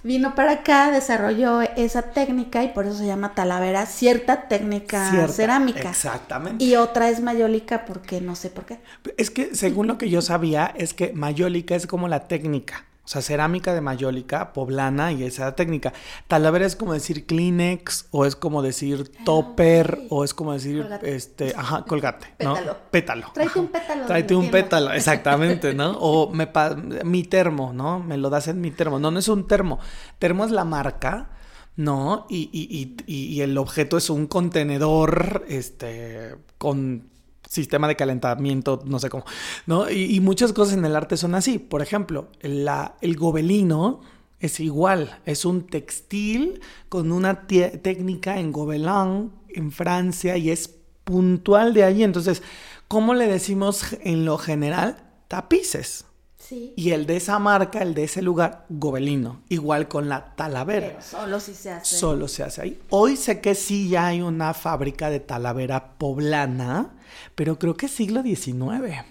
Vino para acá, desarrolló esa técnica y por eso se llama Talavera, cierta técnica Cierta, cerámica. Exactamente. Y otra es mayólica porque no sé por qué. Es que según lo que yo sabía, es que mayólica es como la técnica. O sea, cerámica de mayólica, poblana y esa técnica. Talavera es como decir Kleenex, o es como decir topper, ok. o es como decir, Colgate. este, ajá, [LAUGHS] colgate, ¿no? Pétalo. Pétalo. Tráete un pétalo. Tráete un tienda. pétalo, [LAUGHS] exactamente, ¿no? O me pa- mi termo, ¿no? Me lo das en mi termo. No, no es un termo. Termo es la marca, ¿no? Y- y- y- y el objeto es un contenedor, este, con sistema de calentamiento, no sé cómo, ¿no? Y, y muchas cosas en el arte son así. Por ejemplo, la, el gobelino es igual, es un textil con una técnica en gobelin en Francia y es puntual de allí. Entonces, ¿cómo le decimos en lo general? Tapices. Sí. Y el de esa marca, el de ese lugar, gobelino. Igual con la talavera. Pero solo si se hace. Solo se hace ahí. Hoy sé que sí ya hay una fábrica de talavera poblana, pero creo que es siglo XIX.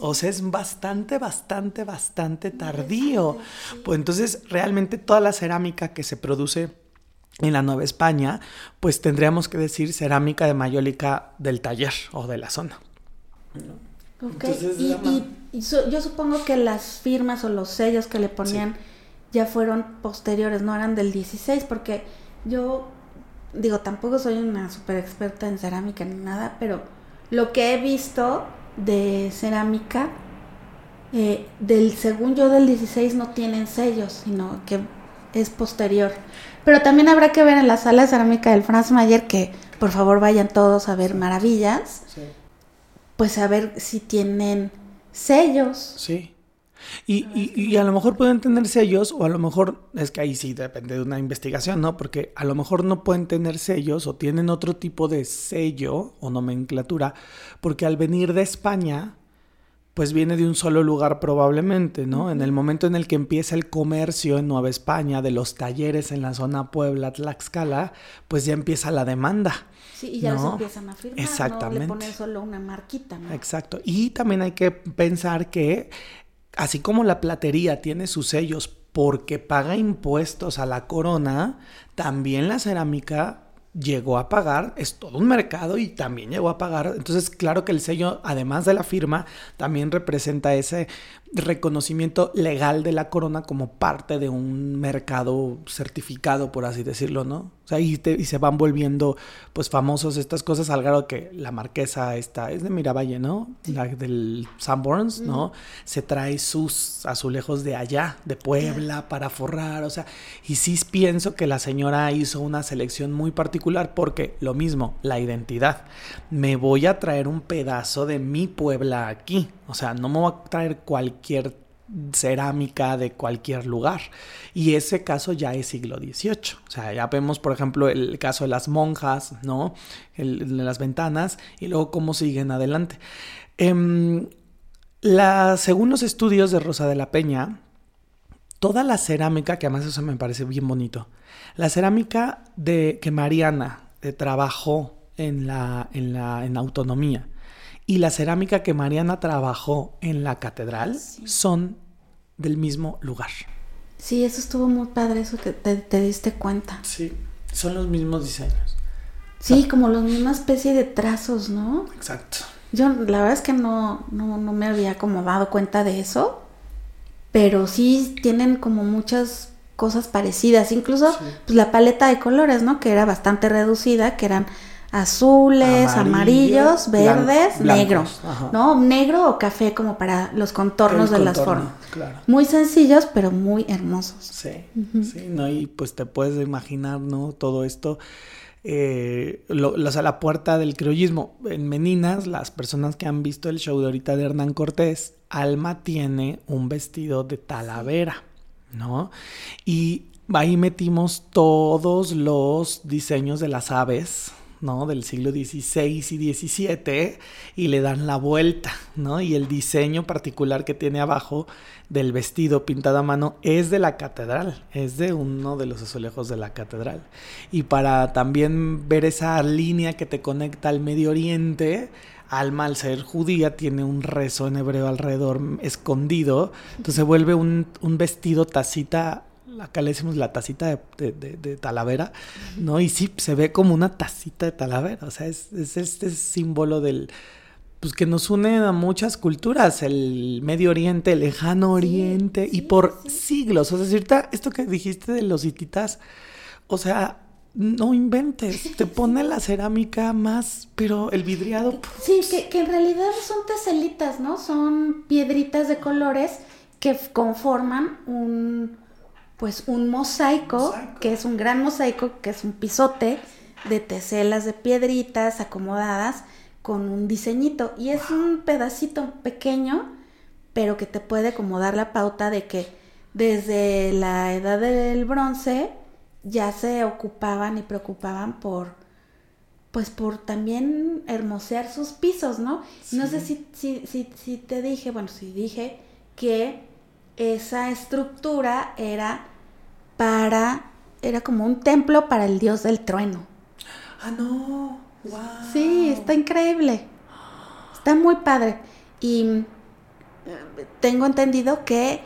O sea, es bastante, bastante, bastante tardío. Pues entonces, realmente toda la cerámica que se produce en la Nueva España, pues tendríamos que decir cerámica de mayólica del taller o de la zona. Ok, y, yo supongo que las firmas o los sellos que le ponían ya fueron posteriores, no eran del 16, porque yo digo, tampoco soy una super experta en cerámica ni nada, pero lo que he visto de cerámica, eh, del según yo del 16 no tienen sellos, sino que es posterior. Pero también habrá que ver en la sala de cerámica del Franz Mayer, que por favor vayan todos a ver maravillas, pues a ver si tienen sellos. Sí. Y, y, a lo mejor pueden tener sellos, o a lo mejor, es que ahí sí depende de una investigación, ¿no? Porque a lo mejor no pueden tener sellos o tienen otro tipo de sello o nomenclatura, porque al venir de España, pues viene de un solo lugar probablemente, ¿no? En el momento en el que empieza el comercio en Nueva España, de los talleres en la zona Puebla, Tlaxcala, pues ya empieza la demanda. Sí, y ya ¿no? empiezan a firmar, Exactamente. ¿no? Le ponen solo una marquita, ¿no? Exacto. Y también hay que pensar que, así como la platería tiene sus sellos porque paga impuestos a la corona, también la cerámica llegó a pagar, es todo un mercado y también llegó a pagar. Entonces, claro que el sello, además de la firma, también representa ese reconocimiento legal de la corona como parte de un mercado certificado, por así decirlo, ¿no? O sea, y, se van volviendo pues famosos estas cosas al grado que la marquesa esta es de Miravalle, ¿no? La del Sanborns, ¿no? Se trae sus azulejos de allá, de Puebla, para forrar, o sea, y sí pienso que la señora hizo una selección muy particular porque lo mismo, la identidad. Me voy a traer un pedazo de mi Puebla aquí, o sea, no me voy a traer cualquier cerámica de cualquier lugar. Y ese caso ya es siglo XVIII. O sea, ya vemos, por ejemplo, el caso de las monjas, ¿no? De las ventanas y luego cómo siguen adelante. Em, la, según los estudios de Rosa de la Peña, toda la cerámica, que además eso me parece bien bonito, la cerámica de que Mariana eh, trabajó en la, en la en autonomía y la cerámica que Mariana trabajó en la catedral son del mismo lugar. Sí, eso estuvo muy padre, eso que te, diste cuenta. Sí, son los mismos diseños. Sí, como la misma especie de trazos, ¿no? Exacto. Yo la verdad es que no, no, no me había como dado cuenta de eso, pero sí tienen como muchas cosas parecidas, incluso pues, la paleta de colores, ¿no? Que era bastante reducida, que eran azules, amarillos, verdes, negros, ¿no? Negro o café como para los contornos de las formas. Muy sencillos, pero muy hermosos. Sí, sí, ¿no? Y pues te puedes imaginar, ¿no? Todo esto, eh, lo, a la puerta del criollismo. En Meninas, las personas que han visto el show de ahorita de Hernán Cortés, Alma tiene un vestido de talavera, ¿no? Y ahí metimos todos los diseños de las aves, ¿no? Del siglo XVI y XVII y le dan la vuelta, ¿no? Y el diseño particular que tiene abajo del vestido pintado a mano es de la catedral, es de uno de los azulejos de la catedral. Y para también ver esa línea que te conecta al Medio Oriente, Alma, al ser judía, tiene un rezo en hebreo alrededor escondido, entonces se vuelve un, un vestido tacita acá le decimos la tacita de, talavera, ¿no? Y sí, se ve como una tacita de talavera, o sea, es, este símbolo del, pues que nos une a muchas culturas, el Medio Oriente, el Lejano Oriente, y por siglos, o sea, cierta, esto que dijiste de los hititas, o sea, no inventes, [LAUGHS] te pone la cerámica más, pero el vidriado... Sí, que, que en realidad son teselitas, ¿no? Son piedritas de colores que conforman un pues un mosaico, que es un gran mosaico, que es un pisote de teselas de piedritas acomodadas con un diseñito. Y es un pedacito pequeño, pero que te puede como dar la pauta de que desde la edad del bronce ya se ocupaban y preocupaban por pues por también hermosear sus pisos, ¿no? No sé si, si, si, si te dije, bueno, si dije que esa estructura era para, era como un templo para el dios del trueno. Ah, no, wow. Sí, está increíble. Está muy padre. Y eh, tengo entendido que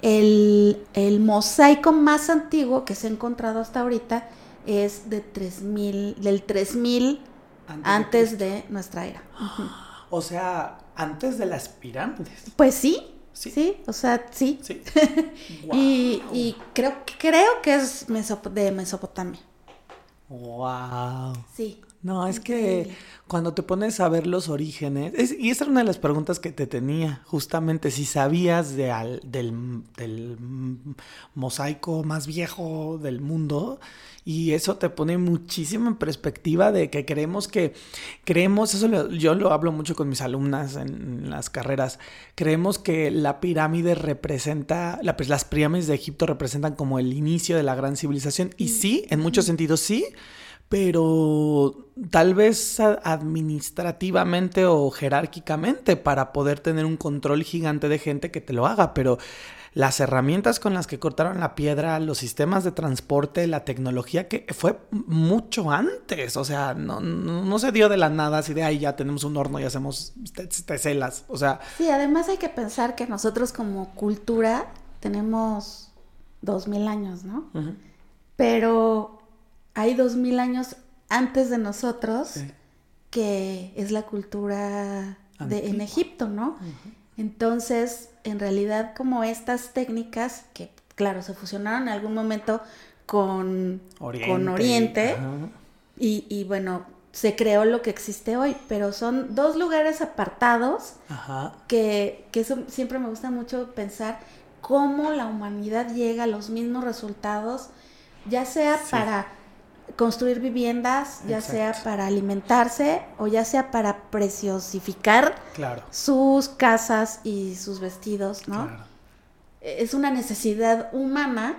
el, el, mosaico más antiguo que se ha encontrado hasta ahorita es de 3000, del 3000 Antes antes, de de, nuestra era. [GASPS] O sea, antes de las pirámides. Pues sí, Sí. sí, o sea, sí. Sí. [LAUGHS] Y, y creo, creo que es Mesop- de Mesopotamia. Wow. Sí. No, es que cuando te pones a ver los orígenes, es- y esa era una de las preguntas que te tenía, justamente si sabías de al- del, del mosaico más viejo del mundo, y eso te pone muchísimo en perspectiva de que creemos que, creemos, eso lo- yo lo hablo mucho con mis alumnas en, en las carreras, creemos que la pirámide representa, la- pues, las pirámides de Egipto representan como el inicio de la gran civilización, y sí, en muchos sentidos sí, pero tal vez administrativamente o jerárquicamente para poder tener un control gigante de gente que te lo haga, pero las herramientas con las que cortaron la piedra, los sistemas de transporte, la tecnología que fue mucho antes, o sea, no, no, no se dio de la nada así de ahí ya tenemos un horno y hacemos te- teselas, o sea, Sí, además hay que pensar que nosotros como cultura tenemos dos mil años, ¿no? Pero hay dos mil años antes de nosotros Sí. que es la cultura de, en. Egipto, ¿no? Entonces, en realidad, como estas técnicas que, claro, se fusionaron en algún momento con con Oriente y, y bueno, se creó lo que existe hoy, pero son dos lugares apartados ajá, que, que eso siempre me gusta mucho pensar cómo la humanidad llega a los mismos resultados, ya sea Sí. para construir viviendas, ya sea para alimentarse o ya sea para preciosificar claro, sus casas y sus vestidos, ¿no? claro, Es una necesidad humana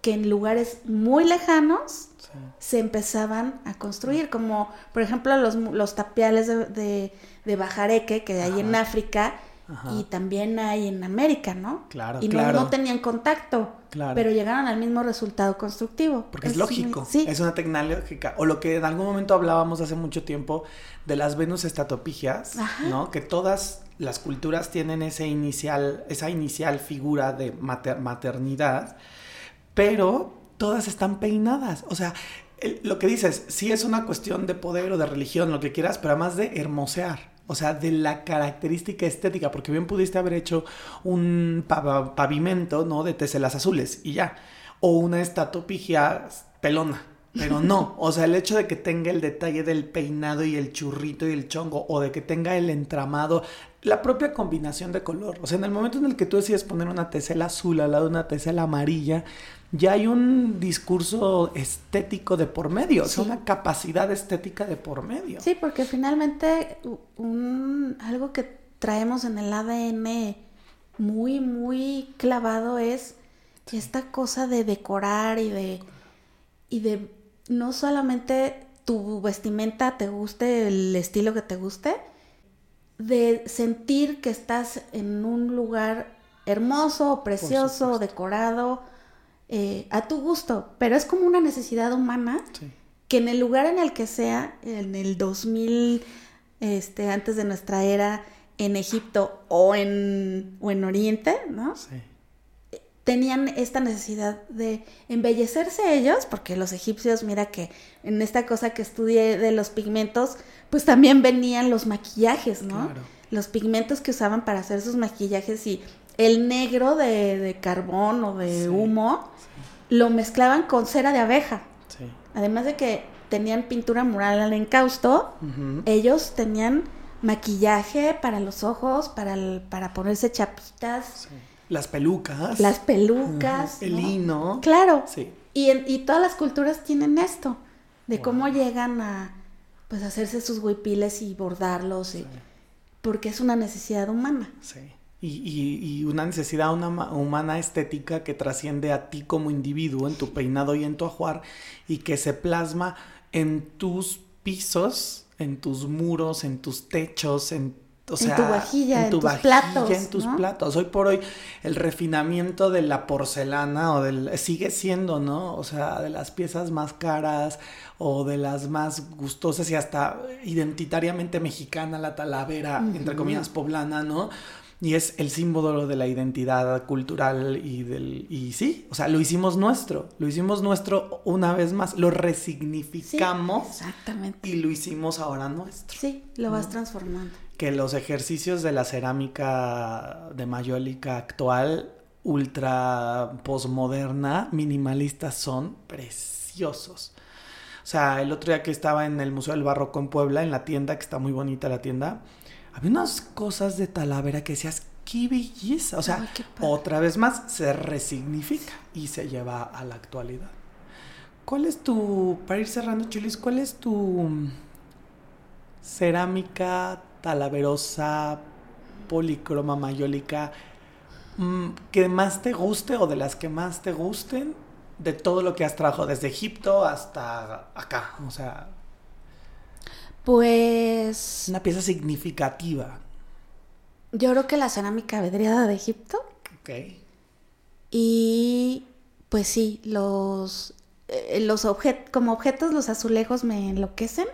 que en lugares muy lejanos sí, se empezaban a construir, como por ejemplo los, los tapiales de, de, de Bajareque que hay en. África Ajá. y también hay en América, ¿no? Claro, y no- claro. no, tenían contacto, Claro. pero llegaron al mismo resultado constructivo. Porque es, lógico, sí, es una tecnológica. O lo que en algún momento hablábamos hace mucho tiempo de las Venus estatopigias, Ajá. ¿no? Que todas las culturas tienen ese inicial, esa inicial figura de mater- maternidad, pero todas están peinadas. O sea, el- lo que dices, sí es una cuestión de poder o de religión, lo que quieras, pero además de hermosear. O sea, de la característica estética, porque bien pudiste haber hecho un pa- pavimento, ¿no? De teselas azules y ya. O una estatopigia pelona. Pero no, [LAUGHS] o sea, el hecho de que tenga el detalle del peinado y el churrito y el chongo, o de que tenga el entramado, la propia combinación de color. O sea, en el momento en el que tú decides poner una tesela azul al lado de una tesela amarilla, ya hay un discurso estético de por medio, Sí. una capacidad estética de por medio. Sí, porque finalmente un, algo que traemos en el ADN muy, muy clavado es esta cosa de decorar y de, y de no solamente tu vestimenta te guste, el estilo que te guste, de sentir que estás en un lugar hermoso, precioso, decorado, eh, a tu gusto, pero es como una necesidad humana Sí, que en el lugar en el que sea, en el 2000, este, antes de nuestra era, en Egipto o en, o en Oriente, ¿no? sí. Tenían esta necesidad de embellecerse ellos, porque los egipcios, mira que en esta cosa que estudié de los pigmentos, pues también venían los maquillajes, ¿no? Claro. Los pigmentos que usaban para hacer sus maquillajes y el negro de, de carbón o de Sí, humo lo mezclaban con cera de abeja. Sí. Además de que tenían pintura mural al encausto, ellos tenían maquillaje para los ojos, para, el- para ponerse chapitas. Las pelucas. las pelucas. El ¿no? lino. Claro. Sí. Y, en- y todas las culturas tienen esto, de cómo llegan a pues hacerse sus huipiles y bordarlos, y- porque es una necesidad humana. Sí. Y, y- y una necesidad una humana estética que trasciende a ti como individuo en tu peinado y en tu ajuar y que se plasma en tus pisos, en tus muros, en tus techos, en, o En tu vajilla, en tus vajilla, platos, en tus ¿no? platos. Hoy por hoy el refinamiento de la porcelana o del sigue siendo, ¿no? O sea, de las piezas más caras o de las más gustosas y hasta identitariamente mexicana la talavera, entre comillas, poblana, ¿no? Y es el símbolo de la identidad cultural y del y sí, o sea, lo hicimos nuestro, lo hicimos nuestro una vez más, lo resignificamos exactamente. y lo hicimos ahora nuestro. Sí, lo vas transformando. Que los ejercicios de la cerámica de mayólica actual, ultra posmoderna, minimalista, son preciosos. O sea, el otro día que estaba en el Museo del Barroco en Puebla, en la tienda, que está muy bonita la tienda, había unas cosas de Talavera que decías, qué belleza. O sea, Ay, otra vez más se resignifica y se lleva a la actualidad. ¿Cuál es tu, para ir cerrando, Chulis, cuál es tu cerámica talaverosa, policroma, mayólica, mm, que más te guste o de las que más te gusten de todo lo que has trabajado desde Egipto hasta acá? O sea, Pues una pieza significativa. yo creo que la cerámica vidriada de Egipto Ok. y pues sí, los, eh, los objetos, como objetos los azulejos me enloquecen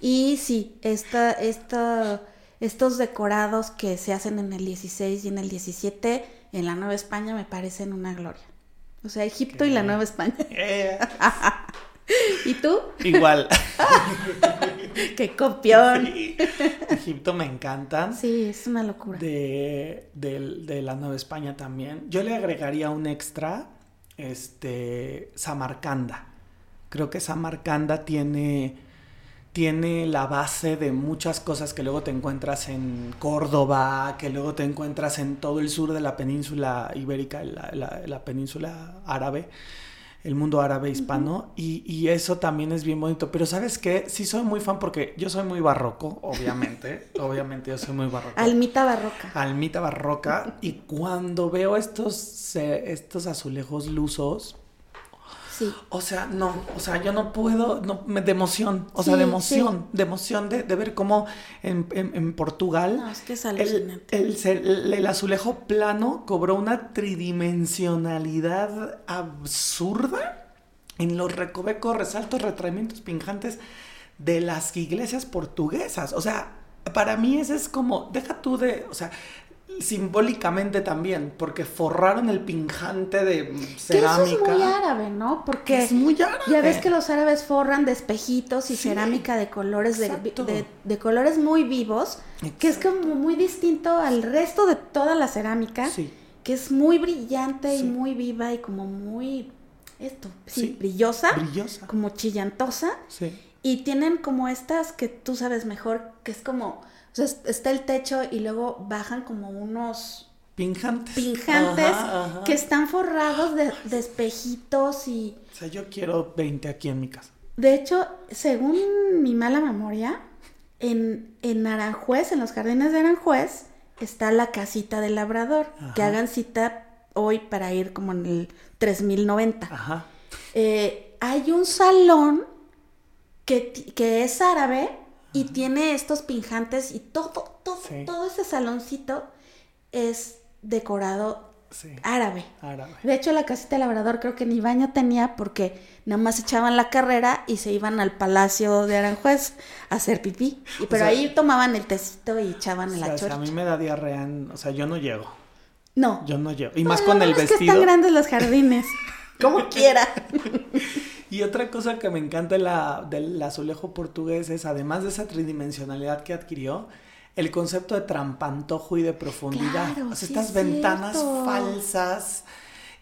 y sí, esta, esta, estos decorados que se hacen en el 16 y en el 17 en la Nueva España me parecen una gloria. O sea, Egipto y la. Nueva España. [LAUGHS] Eh, [LAUGHS] [LAUGHS] ¿Y tú? igual. [LAUGHS] ¡Qué copión! Sí. Egipto me encantan. Sí, es una locura. de, del- de la Nueva España también. Yo le agregaría un extra, este, Samarcanda. Creo que Samarcanda tiene, tiene la base de muchas cosas que luego te encuentras en Córdoba, que luego te encuentras en todo el sur de la península ibérica, la, la- la península árabe. El mundo árabe hispano, y, y eso también es bien bonito. Pero ¿sabes qué? Sí soy muy fan porque yo soy muy barroco, obviamente. [LAUGHS] obviamente yo soy muy barroco Almita barroca. almita barroca y cuando veo estos eh, estos azulejos lusos Sí. o sea no o sea yo no puedo no me- de emoción o sea de emoción de emoción de, de ver cómo en, en- en Portugal No, es que es el, el- el azulejo plano cobró una tridimensionalidad absurda en los recovecos, resaltos, retraimientos pinjantes de las iglesias portuguesas. O sea, para mí ese es como, deja tú de, o sea, simbólicamente también, porque forraron el pinjante de Que eso cerámica. es muy árabe, ¿no? Porque Es muy árabe. ya ves que los árabes forran de espejitos y Sí, cerámica de colores de, exacto. de- de colores muy vivos, que es como muy distinto al resto de toda la cerámica, Sí. que es muy brillante Sí. y muy viva y como muy esto, sí, Sí. brillosa, Brillosa. como chillantosa. Sí. Y tienen como estas que tú sabes mejor, que es como, o sea, es- está el techo y luego bajan como unos Pinjantes. pinjantes Ajá, ajá. que están forrados de, de espejitos y... O sea, yo quiero 20 aquí en mi casa. De hecho, según mi mala memoria, en, en Aranjuez, en los jardines de Aranjuez, está la casita del labrador, que hagan cita hoy para ir como en el 3090. Ajá. Eh, hay un salón que, que es árabe y tiene estos pinjantes y todo, todo, Sí. todo ese saloncito es decorado Sí. árabe. Árabe. De hecho, la casita del labrador creo que ni baño tenía porque nada más echaban la carrera y se iban al palacio de Aranjuez a hacer pipí. Y, pero sea- ahí tomaban el tecito y echaban O la sea, si a chorcha. mí me da diarrea, en- o sea, yo no llego. No. Yo no llego. Y más No, con no, el es que vestido. están grandes los jardines. [LAUGHS] Como quiera. [LAUGHS] Y otra cosa que me encanta la, del azulejo portugués es, además de esa tridimensionalidad que adquirió, el concepto de trampantojo y de profundidad. Claro, o sea, sí estas es ventanas cierto. falsas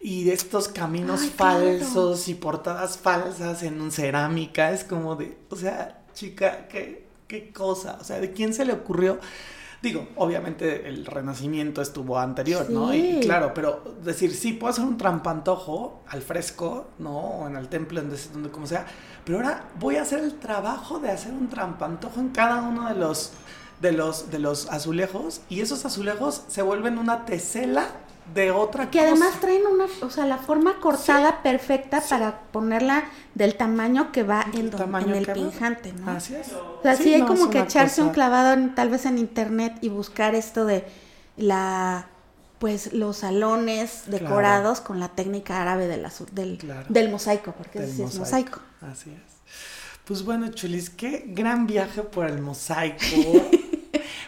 y de estos caminos Ay, claro. falsos y portadas falsas en cerámica. Es como de, o sea, chica, qué, qué cosa. O sea, ¿de quién se le ocurrió? Digo, obviamente el renacimiento estuvo anterior, ¿no? Y, claro, pero decir, sí, puedo hacer un trampantojo al fresco, ¿no? O en el templo, donde, donde como sea. Pero ahora voy a hacer el trabajo de hacer un trampantojo en cada uno de los, de los, de los azulejos. Y esos azulejos se vuelven una tesela de otra Que cosa. además traen una, o sea, la forma cortada perfecta para ponerla del tamaño que va en, El don- tamaño en el que va. pinjante, ¿no? Así es. O sea, sí, Sí, hay no, como que echarse un clavado en- tal vez en internet y buscar esto de la pues los salones Claro. decorados con la técnica árabe del, del, Claro. del mosaico, porque del es mosaico. Así es. Pues bueno, Chulis, qué gran viaje por el mosaico. [LAUGHS]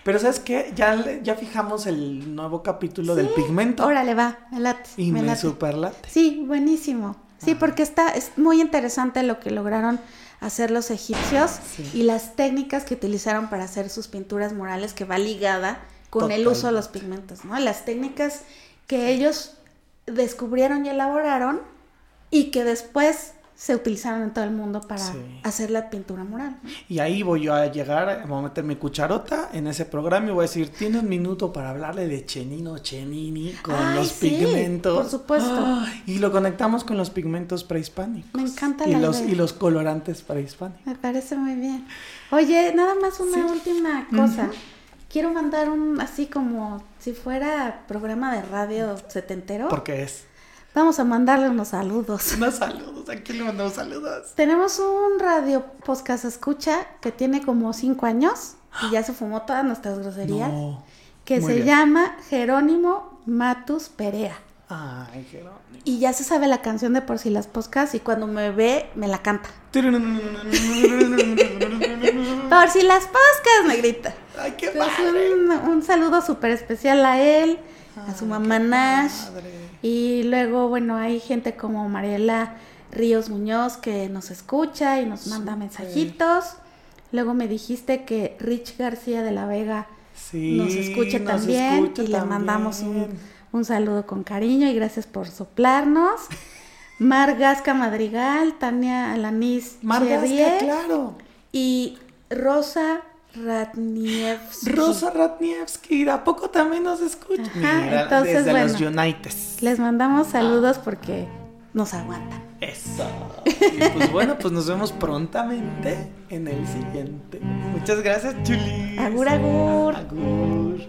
Pero ¿sabes qué? Ya, ya fijamos el nuevo capítulo del pigmento. Órale, va, me late. y me, late. super late. Sí, buenísimo. Sí, porque está, es muy interesante lo que lograron hacer los egipcios Sí. y las técnicas que utilizaron para hacer sus pinturas murales que va ligada con el uso de los pigmentos, ¿no? Las técnicas que ellos descubrieron y elaboraron y que después se utilizaron en todo el mundo para Sí. hacer la pintura mural. ¿no? Y ahí voy yo a llegar, voy a meter mi cucharota en ese programa y voy a decir, tiene un minuto para hablarle de Chenino Chenini con Ay, los sí, pigmentos. por supuesto. Y lo conectamos con los pigmentos prehispánicos. Me encanta y la los idea. Y los colorantes prehispánicos. Me parece muy bien. Oye, nada más una Sí. última cosa. Quiero mandar un, así como si fuera programa de radio setentero. Porque es. Vamos a mandarle unos saludos. [LAUGHS] Unos saludos, ¿a quién le mandamos saludos? Tenemos un radio podcast escucha que tiene como cinco años y ya se fumó todas nuestras groserías. No. Que se bien. llama Jerónimo Matus Perea. Ay, Jerónimo. Y ya se sabe la canción de Por si las podcast y cuando me ve me la canta. [LAUGHS] Por si las podcast me grita. Ay, qué padre. un, un saludo súper especial a él, a su mamá Nash. padre. Y luego, bueno, hay gente como Mariela Ríos Muñoz que nos escucha y nos manda mensajitos. Luego me dijiste que Rich García de la Vega Sí, nos escucha nos también escucha y le mandamos un, un saludo con cariño y gracias por soplarnos. [LAUGHS] Mar Gasca Madrigal, Tania Alanis Margasca, Cherrier claro. y Rosa Ratnievsky. Rosa Ratnievsky, ¿a poco también nos escucha? Ajá, entonces, desde los bueno. Uniteds. Les mandamos saludos porque nos aguantan. Eso. Y pues bueno, pues nos vemos prontamente en el siguiente. Muchas gracias, Chuli. Agur, agur. Agur.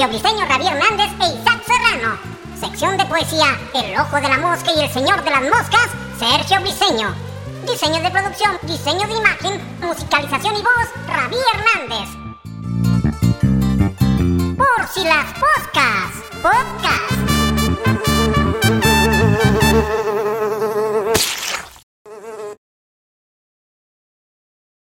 Sergio Briceño, Javier Hernández e Isaac Serrano. Sección de poesía, El Ojo de la Mosca y El Señor de las Moscas, Sergio Briceño. Diseño de producción, diseño de imagen, musicalización y voz, Ravi Hernández. Por si las Poscas Podcast.